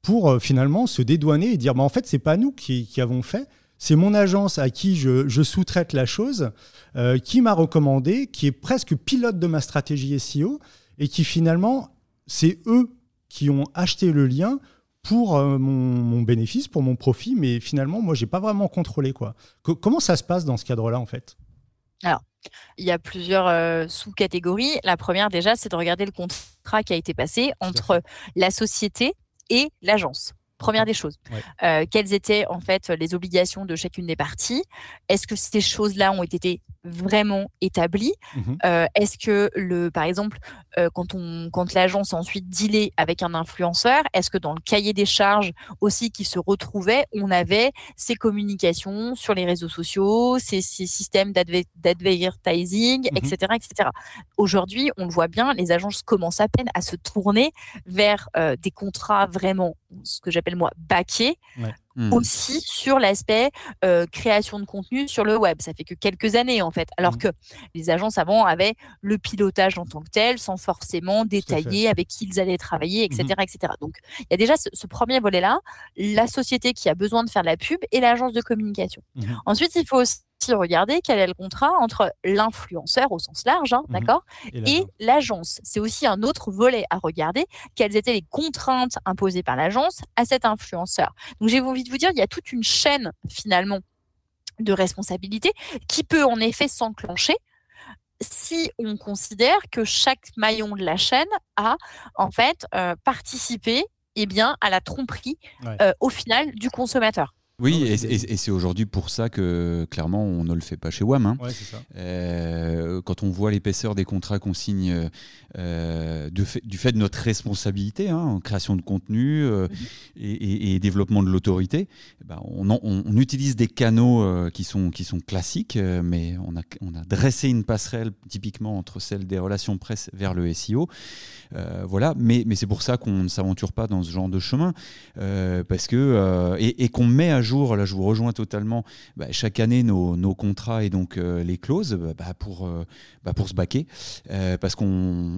pour euh, finalement se dédouaner et dire bah, en fait, c'est pas nous qui, avons fait, c'est mon agence à qui je, je sous-traite la chose, qui m'a recommandé, qui est presque pilote de ma stratégie SEO et qui finalement, c'est eux qui ont acheté le lien pour euh, mon, bénéfice, pour mon profit, mais finalement, moi, j'ai pas vraiment contrôlé. Quoi. comment ça se passe dans ce cadre-là, en fait? Alors, il y a plusieurs euh, sous-catégories. La première, déjà, c'est de regarder le contrat qui a été passé entre la société et l'agence. Première des choses. Euh, quelles étaient en fait les obligations de chacune des parties? Est-ce que ces choses-là ont été vraiment établies mmh euh, Est-ce que le, par exemple, euh, quand on, quand l'agence ensuite dealait avec un influenceur, est-ce que dans le cahier des charges aussi qui se retrouvait, on avait ces communications sur les réseaux sociaux, ces, ces systèmes d'advertising, etc., mmh etc. Aujourd'hui, on le voit bien, les agences commencent à peine à se tourner vers des contrats vraiment, ce que j'appelle moi baquer hmm. aussi sur l'aspect euh, création de contenu sur le web. Ça fait que quelques années en fait, alors hmm. que les agences avant avaient le pilotage en tant que tel, sans forcément détailler avec qui ils allaient travailler, etc., hmm. etc. Donc il y a déjà ce, premier volet là, la société qui a besoin de faire de la pub et l'agence de communication. Ensuite, il faut aussi regarder quel est le contrat entre l'influenceur au sens large, hein, mmh d'accord, et l'agence. C'est aussi un autre volet à regarder. Quelles étaient les contraintes imposées par l'agence à cet influenceur Donc j'ai envie de vous dire, il y a toute une chaîne finalement de responsabilité qui peut en effet s'enclencher si on considère que chaque maillon de la chaîne a en fait participé eh bien, à la tromperie au final du consommateur. Oui, et, c'est aujourd'hui pour ça que clairement on ne le fait pas chez WAM. Hein. Euh, quand on voit l'épaisseur des contrats qu'on signe euh, du, fait, de notre responsabilité hein, en création de contenu euh, et, développement de l'autorité, eh ben on, utilise des canaux qui, sont, qui sont classiques, mais on a, on a dressé une passerelle typiquement entre celle des relations presse vers le SEO. voilà, mais, mais c'est pour ça qu'on ne s'aventure pas dans ce genre de chemin, parce que et, qu'on met à jour, là je vous rejoins totalement, bah, chaque année nos, nos, contrats et donc euh, les clauses bah, bah pour, euh, bah, pour se baquer, euh, parce qu'on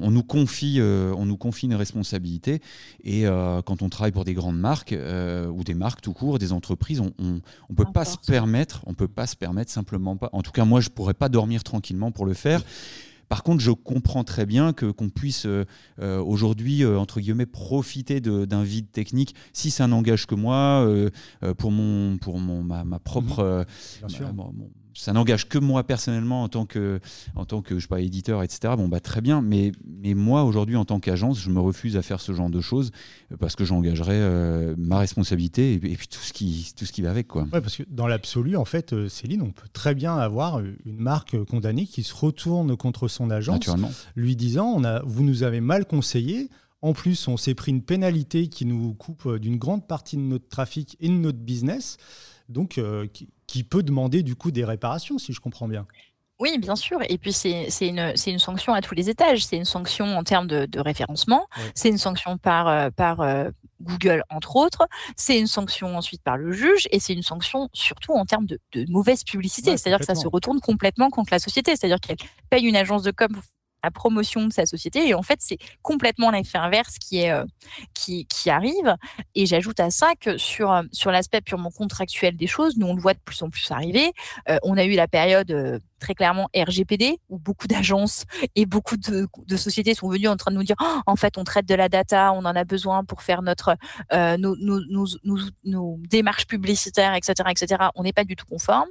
on nous, confie, on nous confie une responsabilité et quand on travaille pour des grandes marques ou des marques tout court, des entreprises, on ne peut pas se permettre, on peut pas se permettre simplement pas, en tout cas moi je pourrais pas dormir tranquillement pour le faire. Par contre, je comprends très bien que qu'on puisse euh, euh, aujourd'hui euh, entre guillemets profiter d'un vide technique. Si ça n'engage que moi pour mon pour mon ma, propre mmh ça n'engage que moi personnellement en tant que, en tant que je sais pas, éditeur, etc. Bon, bah, très bien. Mais, mais moi, aujourd'hui, en tant qu'agence, je me refuse à faire ce genre de choses euh, parce que j'engagerais euh, ma responsabilité et, puis tout ce, qui, tout ce qui va avec. Quoi. Ouais, parce que dans l'absolu, en fait, euh, Céline, on peut très bien avoir une marque condamnée qui se retourne contre son agence, lui disant on a, Vous nous avez mal conseillé. En plus, on s'est pris une pénalité qui nous coupe d'une grande partie de notre trafic et de notre business. Donc, qui peut demander du coup des réparations, si je comprends bien. Oui, bien sûr. Et puis, c'est une, une, sanction à tous les étages. C'est une sanction en termes de, référencement. C'est une sanction par, euh, par euh, Google, entre autres. C'est une sanction ensuite par le juge. Et c'est une sanction surtout en termes de, mauvaise publicité. C'est-à-dire que ça se retourne complètement contre la société. C'est-à-dire qu'elle paye une agence de com la promotion de sa société. Et en fait, c'est complètement l'effet inverse qui, est, euh, qui, qui, arrive. Et j'ajoute à ça que sur, euh, sur l'aspect purement contractuel des choses, nous, on le voit de plus en plus arriver. Euh, on a eu la période très clairement RGPD, où beaucoup d'agences et beaucoup de, sociétés sont venues en train de nous dire oh, en fait, on traite de la data, on en a besoin pour faire notre, nos, nos, nos, démarches publicitaires, etc. etc. On n'est pas du tout conforme.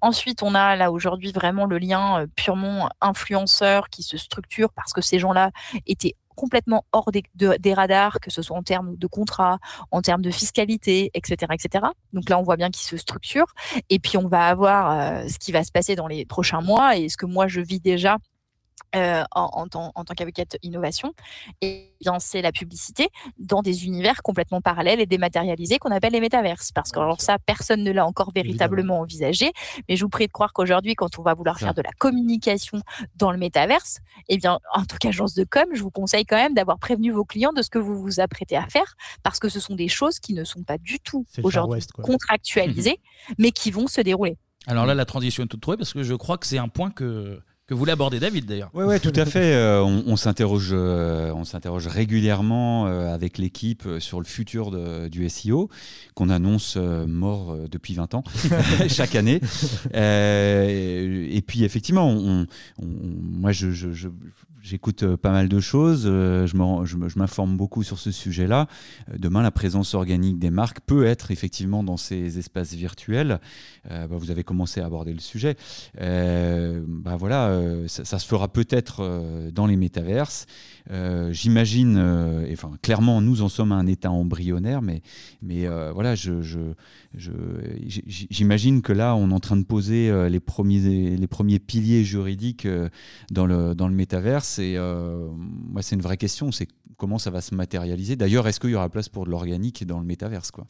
Ensuite, on a là aujourd'hui vraiment le lien purement influenceur qui se structure parce que ces gens-là étaient complètement hors des, radars, que ce soit en termes de contrat, en termes de fiscalité, etc., etc. Donc là, on voit bien qu'il se structure. Et puis, on va avoir ce qui va se passer dans les prochains mois et ce que moi, je vis déjà euh, en, tant, qu'avocate innovation, et bien c'est la publicité dans des univers complètement parallèles et dématérialisés qu'on appelle les métaverses. Parce que alors ça, personne ne l'a encore véritablement envisagé. Mais je vous prie de croire qu'aujourd'hui, quand on va vouloir faire de la communication dans le métaverse, eh bien, en tant qu'agence de com, je vous conseille quand même d'avoir prévenu vos clients de ce que vous vous apprêtez à faire, parce que ce sont des choses qui ne sont pas du tout aujourd'hui contractualisées, *laughs* mais qui vont se dérouler. Alors là, la transition est toute trouvée parce que je crois que c'est un point que que vous l'abordez, David, d'ailleurs. Oui, ouais, tout à fait. Euh, on, s'interroge, euh, on s'interroge régulièrement euh, avec l'équipe sur le futur du SEO, qu'on annonce mort depuis 20 ans, *laughs* *laughs* chaque année. et puis, effectivement, on, moi, je, j'écoute euh, pas mal de choses, euh, je m'informe beaucoup sur ce sujet-là. Euh, demain, la présence organique des marques peut être effectivement dans ces espaces virtuels. Bah, vous avez commencé à aborder le sujet. bah voilà, ça, se fera peut-être dans les métaverses. J'imagine, enfin clairement, nous en sommes à un état embryonnaire, mais, mais voilà, je, j'imagine que là, on est en train de poser les premiers, les premiers piliers juridiques dans le, dans le métaverse euh, moi, c'est une vraie question. C'est comment ça va se matérialiser. D'ailleurs, est-ce qu'il y aura place pour de l'organique dans le métaverse quoi?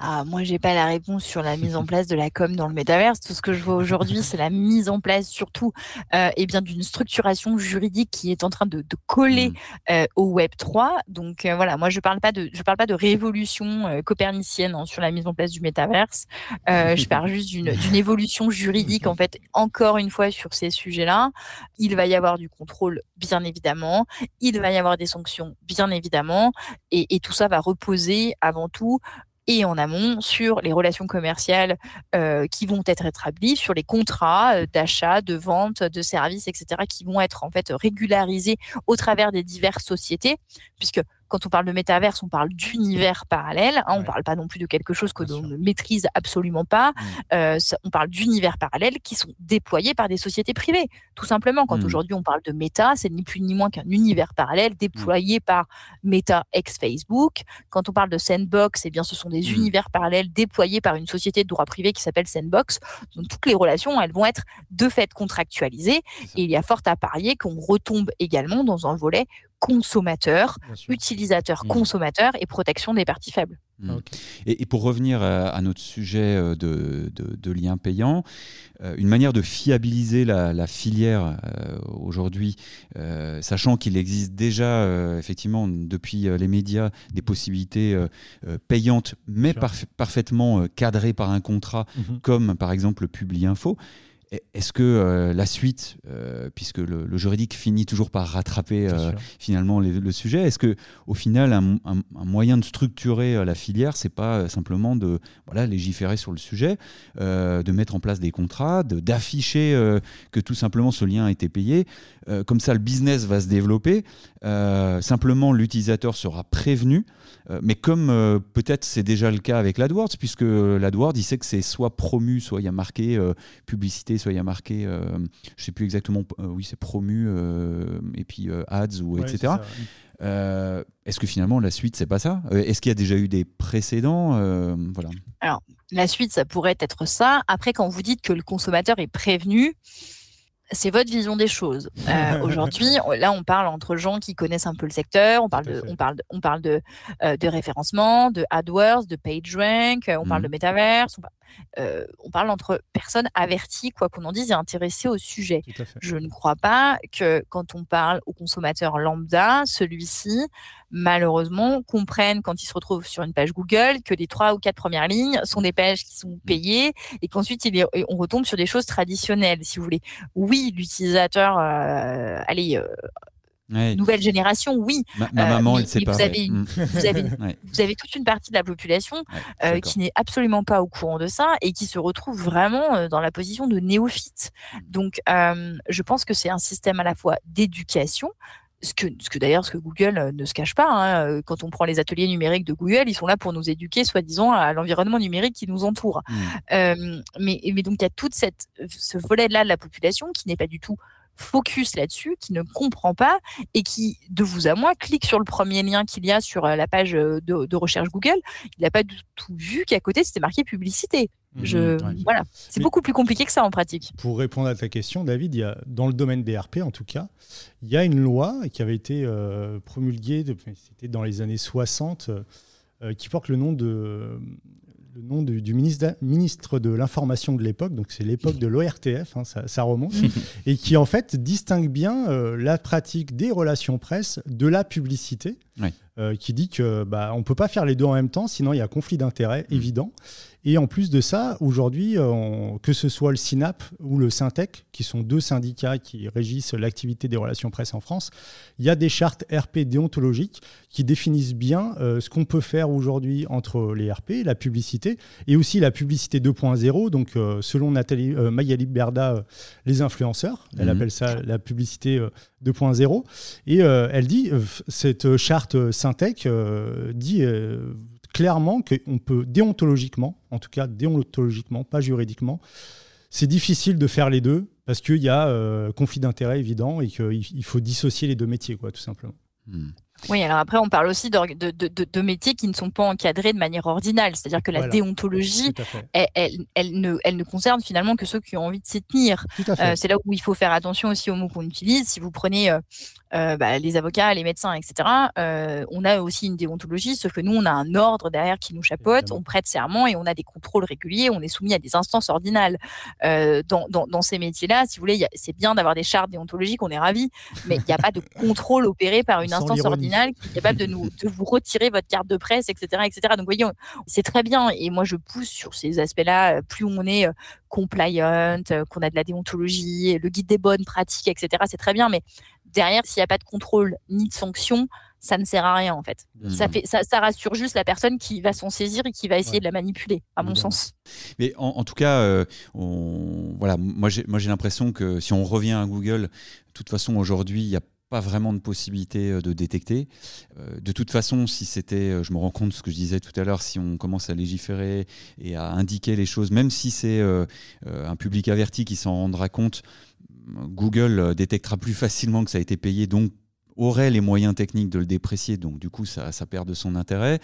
Ah, moi, j'ai pas la réponse sur la mise en place de la com dans le métaverse. Tout ce que je vois aujourd'hui, c'est la mise en place surtout euh, eh bien d'une structuration juridique qui est en train de, coller mmh. euh, au Web 3. Donc euh, voilà, moi je parle pas de je parle pas de révolution euh, copernicienne hein, sur la mise en place du métaverse. je *laughs* parle juste d'une évolution juridique en fait. Encore une fois sur ces sujets-là, il va y avoir du contrôle bien évidemment, il va y avoir des sanctions bien évidemment, et, et tout ça va reposer avant tout et en amont sur les relations commerciales euh, qui vont être établies, sur les contrats euh, d'achat, de vente, de services, etc., qui vont être en fait régularisés au travers des diverses sociétés, puisque quand on parle de métaverse, on parle d'univers parallèle. Hein, On ne parle pas non plus de quelque chose que l'on ne maîtrise absolument pas. Mmh. Euh, on parle d'univers parallèles qui sont déployés par des sociétés privées. Tout simplement, quand Mmh. aujourd'hui on parle de Meta, c'est ni plus ni moins qu'un univers parallèle déployé par Meta ex-Facebook. Quand on parle de Sandbox, eh bien, ce sont des Mmh. univers parallèles déployés par une société de droit privé qui s'appelle Sandbox. Donc toutes les relations, elles vont être de fait contractualisées. Et il y a fort à parier qu'on retombe également dans un volet consommateur, utilisateur, Mmh. consommateur et protection des parties faibles. Mm. Et, et pour revenir à, à notre sujet euh, de, de, de liens payants, euh, une manière de fiabiliser la, la filière euh, aujourd'hui, euh, sachant qu'il existe déjà euh, effectivement depuis euh, les médias des possibilités euh, euh, payantes, mais parf- parfaitement euh, cadrées par un contrat, Mhm. comme par exemple le Publi Info. Est-ce que euh, la suite, euh, puisque le, le juridique finit toujours par rattraper euh, finalement les- le sujet, est-ce que au final un, un- un moyen de structurer la filière, c'est pas simplement de voilà légiférer sur le sujet, de mettre en place des contrats, d'afficher que tout simplement ce lien a été payé, comme ça le business va se développer, simplement l'utilisateur sera prévenu, mais comme peut-être c'est déjà le cas avec l'AdWords, puisque l'AdWords il sait que c'est soit promu, soit il y a marqué euh, publicité, soit il y a marqué, euh, je sais plus exactement, euh, oui c'est promu, euh, et puis euh, ads ou Ouais, etc. ouais. Euh, Est-ce que finalement la suite c'est pas ça? Est-ce qu'il y a déjà eu des précédents? Euh, Voilà. Alors, la suite, ça pourrait être ça. Après, quand vous dites que le consommateur est prévenu, c'est votre vision des choses. Euh, *laughs* Aujourd'hui, là, on parle entre gens qui connaissent un peu le secteur. On parle de, on parle de, on parle de, euh, de référencement, de AdWords, de PageRank. On parle Mhm. de. On, par- euh, on parle entre personnes averties, quoi qu'on en dise, et intéressées au sujet. Je ne crois pas que quand on parle au consommateur lambda, celui-ci, malheureusement, comprenne quand il se retrouve sur une page Google que les trois ou quatre premières lignes sont des pages qui sont payées et qu'ensuite il est- on retombe sur des choses traditionnelles, si vous voulez. Oui, l'utilisateur, euh, allez, euh, Ouais. nouvelle génération, oui. Ma- ma maman, mais- elle sait mais pas, Vous ouais. avez, une- Mm. *laughs* vous, avez, Ouais. vous avez toute une partie de la population Ouais, euh, qui n'est absolument pas au courant de ça et qui se retrouve vraiment euh, dans la position de néophyte. Mm. Donc, euh, je pense que c'est un système à la fois d'éducation. Ce que, ce que d'ailleurs, ce que Google euh, ne se cache pas, hein, euh, quand on prend les ateliers numériques de Google, ils sont là pour nous éduquer, soi-disant, à l'environnement numérique qui nous entoure. Mm. Euh, mais, mais donc, il y a tout cette, ce volet-là de la population qui n'est pas du tout focus là-dessus, qui ne comprend pas et qui, de vous à moi, clique sur le premier lien qu'il y a sur euh, la page euh, de, de recherche Google. Il n'a pas du tout vu qu'à côté, c'était marqué publicité. Je, Mhm, ouais. voilà. C'est beaucoup plus compliqué que ça en pratique. Pour répondre à ta question, David, il y a, dans le domaine des RP, en tout cas, il y a une loi qui avait été euh, promulguée, c'était dans les années 60, euh, qui porte le nom de le nom du, du ministre, ministre de l'information de l'époque, donc c'est l'époque de l'ORTF, hein, ça, ça remonte, *laughs* et qui en fait distingue bien euh, la pratique des relations presse de la publicité, euh, qui dit que bah, on peut pas faire les deux en même temps, sinon il y a conflit d'intérêts évident. Et en plus de ça, aujourd'hui, euh, que ce soit le SINAP ou le Syntec, qui sont deux syndicats qui régissent l'activité des relations presse en France, il y a des chartes RP déontologiques qui définissent bien euh, ce qu'on peut faire aujourd'hui entre les RP, la publicité, et aussi la publicité 2.0. Donc, euh, selon Nathalie euh, Magali Berda, les influenceurs, elle Mhm. appelle ça la publicité euh, 2.0. Et elle dit, cette charte Syntec dit clairement qu'on peut déontologiquement, en tout cas déontologiquement, pas juridiquement, c'est difficile de faire les deux parce qu'il y a euh, conflit d'intérêts évident et qu'il il faut dissocier les deux métiers, quoi, tout simplement. Mm. Oui, alors après, on parle aussi de, de- de- de métiers qui ne sont pas encadrés de manière ordinale. C'est-à-dire que la Voilà. déontologie, elle, elle- elle ne, elle ne concerne finalement que ceux qui ont envie de s'y tenir. Euh, c'est là où il faut faire attention aussi aux mots qu'on utilise. Si vous prenez euh, euh, bah, les avocats, les médecins, etc., euh, on a aussi une déontologie, sauf que nous, on a un ordre derrière qui nous chapeaute, on prête serment et on a des contrôles réguliers, on est soumis à des instances ordinales. Euh, dans, dans- dans ces métiers-là, si vous voulez, c'est bien d'avoir des chartes déontologiques, on est ravis, mais il n'y a pas de contrôle opéré par une Sans instance ordinale qui est capable de, nous, de vous retirer votre carte de presse, etc. etc. Donc, vous voyez, c'est très bien. Et moi, je pousse sur ces aspects-là. euh, Plus on est euh, compliant, euh, qu'on a de la déontologie, le guide des bonnes pratiques, etc. C'est très bien, mais derrière, s'il n'y a pas de contrôle ni de sanction, ça ne sert à rien en fait. Ça, fait ça, ça rassure juste la personne qui va s'en saisir et qui va essayer Ouais. de la manipuler, à mon sens. Mais en, en tout cas, euh, on, voilà, moi j'ai l'impression que si on revient à Google, de toute façon aujourd'hui, il y a pas vraiment de possibilité euh, de détecter. Euh, de toute façon, si c'était, je me rends compte de ce que je disais tout à l'heure, si on commence à légiférer et à indiquer les choses, même si c'est un public averti qui s'en rendra compte, Google détectera plus facilement que ça a été payé, donc aurait les moyens techniques de le déprécier, donc du coup ça, perd de son intérêt.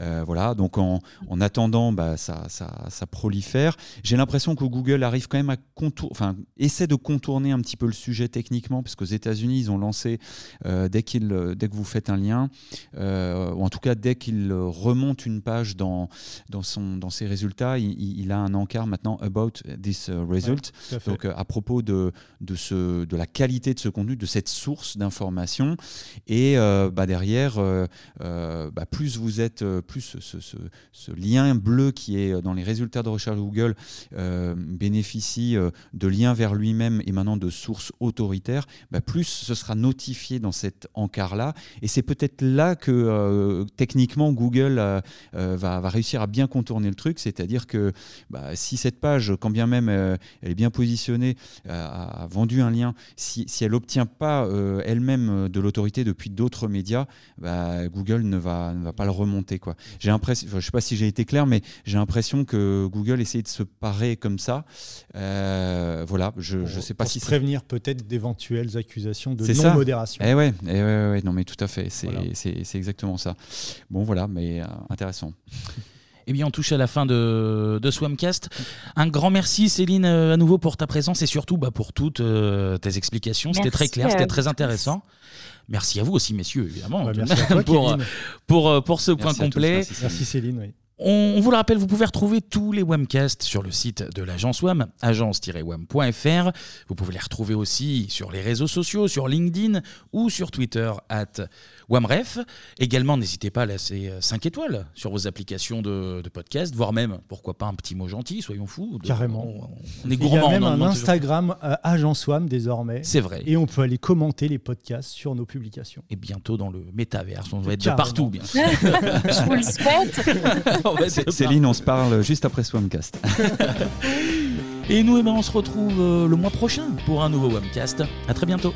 Euh, voilà, donc en, attendant, bah, ça, ça, prolifère. J'ai l'impression que Google arrive quand même à contour, enfin essaie de contourner un petit peu le sujet techniquement, parce qu'aux États-Unis ils ont lancé euh, dès, qu'il, dès que vous faites un lien, euh, ou en tout cas dès qu'il remonte une page dans, dans, son, dans ses résultats, il, a un encart maintenant about this result. donc à propos de, de, ce, de la qualité de ce contenu, de cette source d'information et euh, bah, derrière, euh, euh, bah, plus vous êtes, plus ce, lien bleu qui est dans les résultats de recherche Google bénéficie de liens vers lui-même et maintenant de sources autoritaires, bah, plus ce sera notifié dans cet encart-là. Et c'est peut-être là que techniquement Google va, réussir à bien contourner le truc, c'est-à-dire que si cette page, quand bien même elle est bien positionnée, a, vendu un lien, si, si elle n'obtient pas elle-même de l'autorité depuis d'autres médias, bah, Google ne va, ne va pas le remonter. Quoi. J'ai l'impression, je ne sais pas si j'ai été clair, mais j'ai l'impression que Google essaie de se parer comme ça. Euh, voilà, je ne sais pas pour si se prévenir peut-être d'éventuelles accusations de non-modération. Eh ouais, eh ouais, non mais tout à fait, c'est exactement ça. Bon voilà, mais euh, intéressant. *laughs* Eh bien, on touche à la fin de, de Swamcast. Un grand merci, Céline, euh, à nouveau pour ta présence et surtout bah, pour toutes tes explications. C'était très clair, c'était très intéressant. Merci à vous aussi, messieurs, évidemment, pour, pour, pour, ce point complet. merci, Céline. On, vous le rappelle, vous pouvez retrouver tous les webcasts sur le site de l'agence WAM, agence-wam.fr. Vous pouvez les retrouver aussi sur les réseaux sociaux, sur LinkedIn ou sur Twitter, at WAMREF. Également, n'hésitez pas à laisser 5 étoiles sur vos applications de, podcast, voire même, pourquoi pas, un petit mot gentil, soyons fous. Carrément. On, est gourmand. Il y a même un Instagram euh, Agence WAM désormais. C'est vrai. Et on peut aller commenter les podcasts sur nos publications. Et bientôt dans le métaverse, on va être de partout, bien sûr. *laughs* Je vous le souhaite. *laughs* Céline, on se parle juste après Swamcast. Et nous, eh ben, on se retrouve euh, le mois prochain pour un nouveau Webcast. À très bientôt.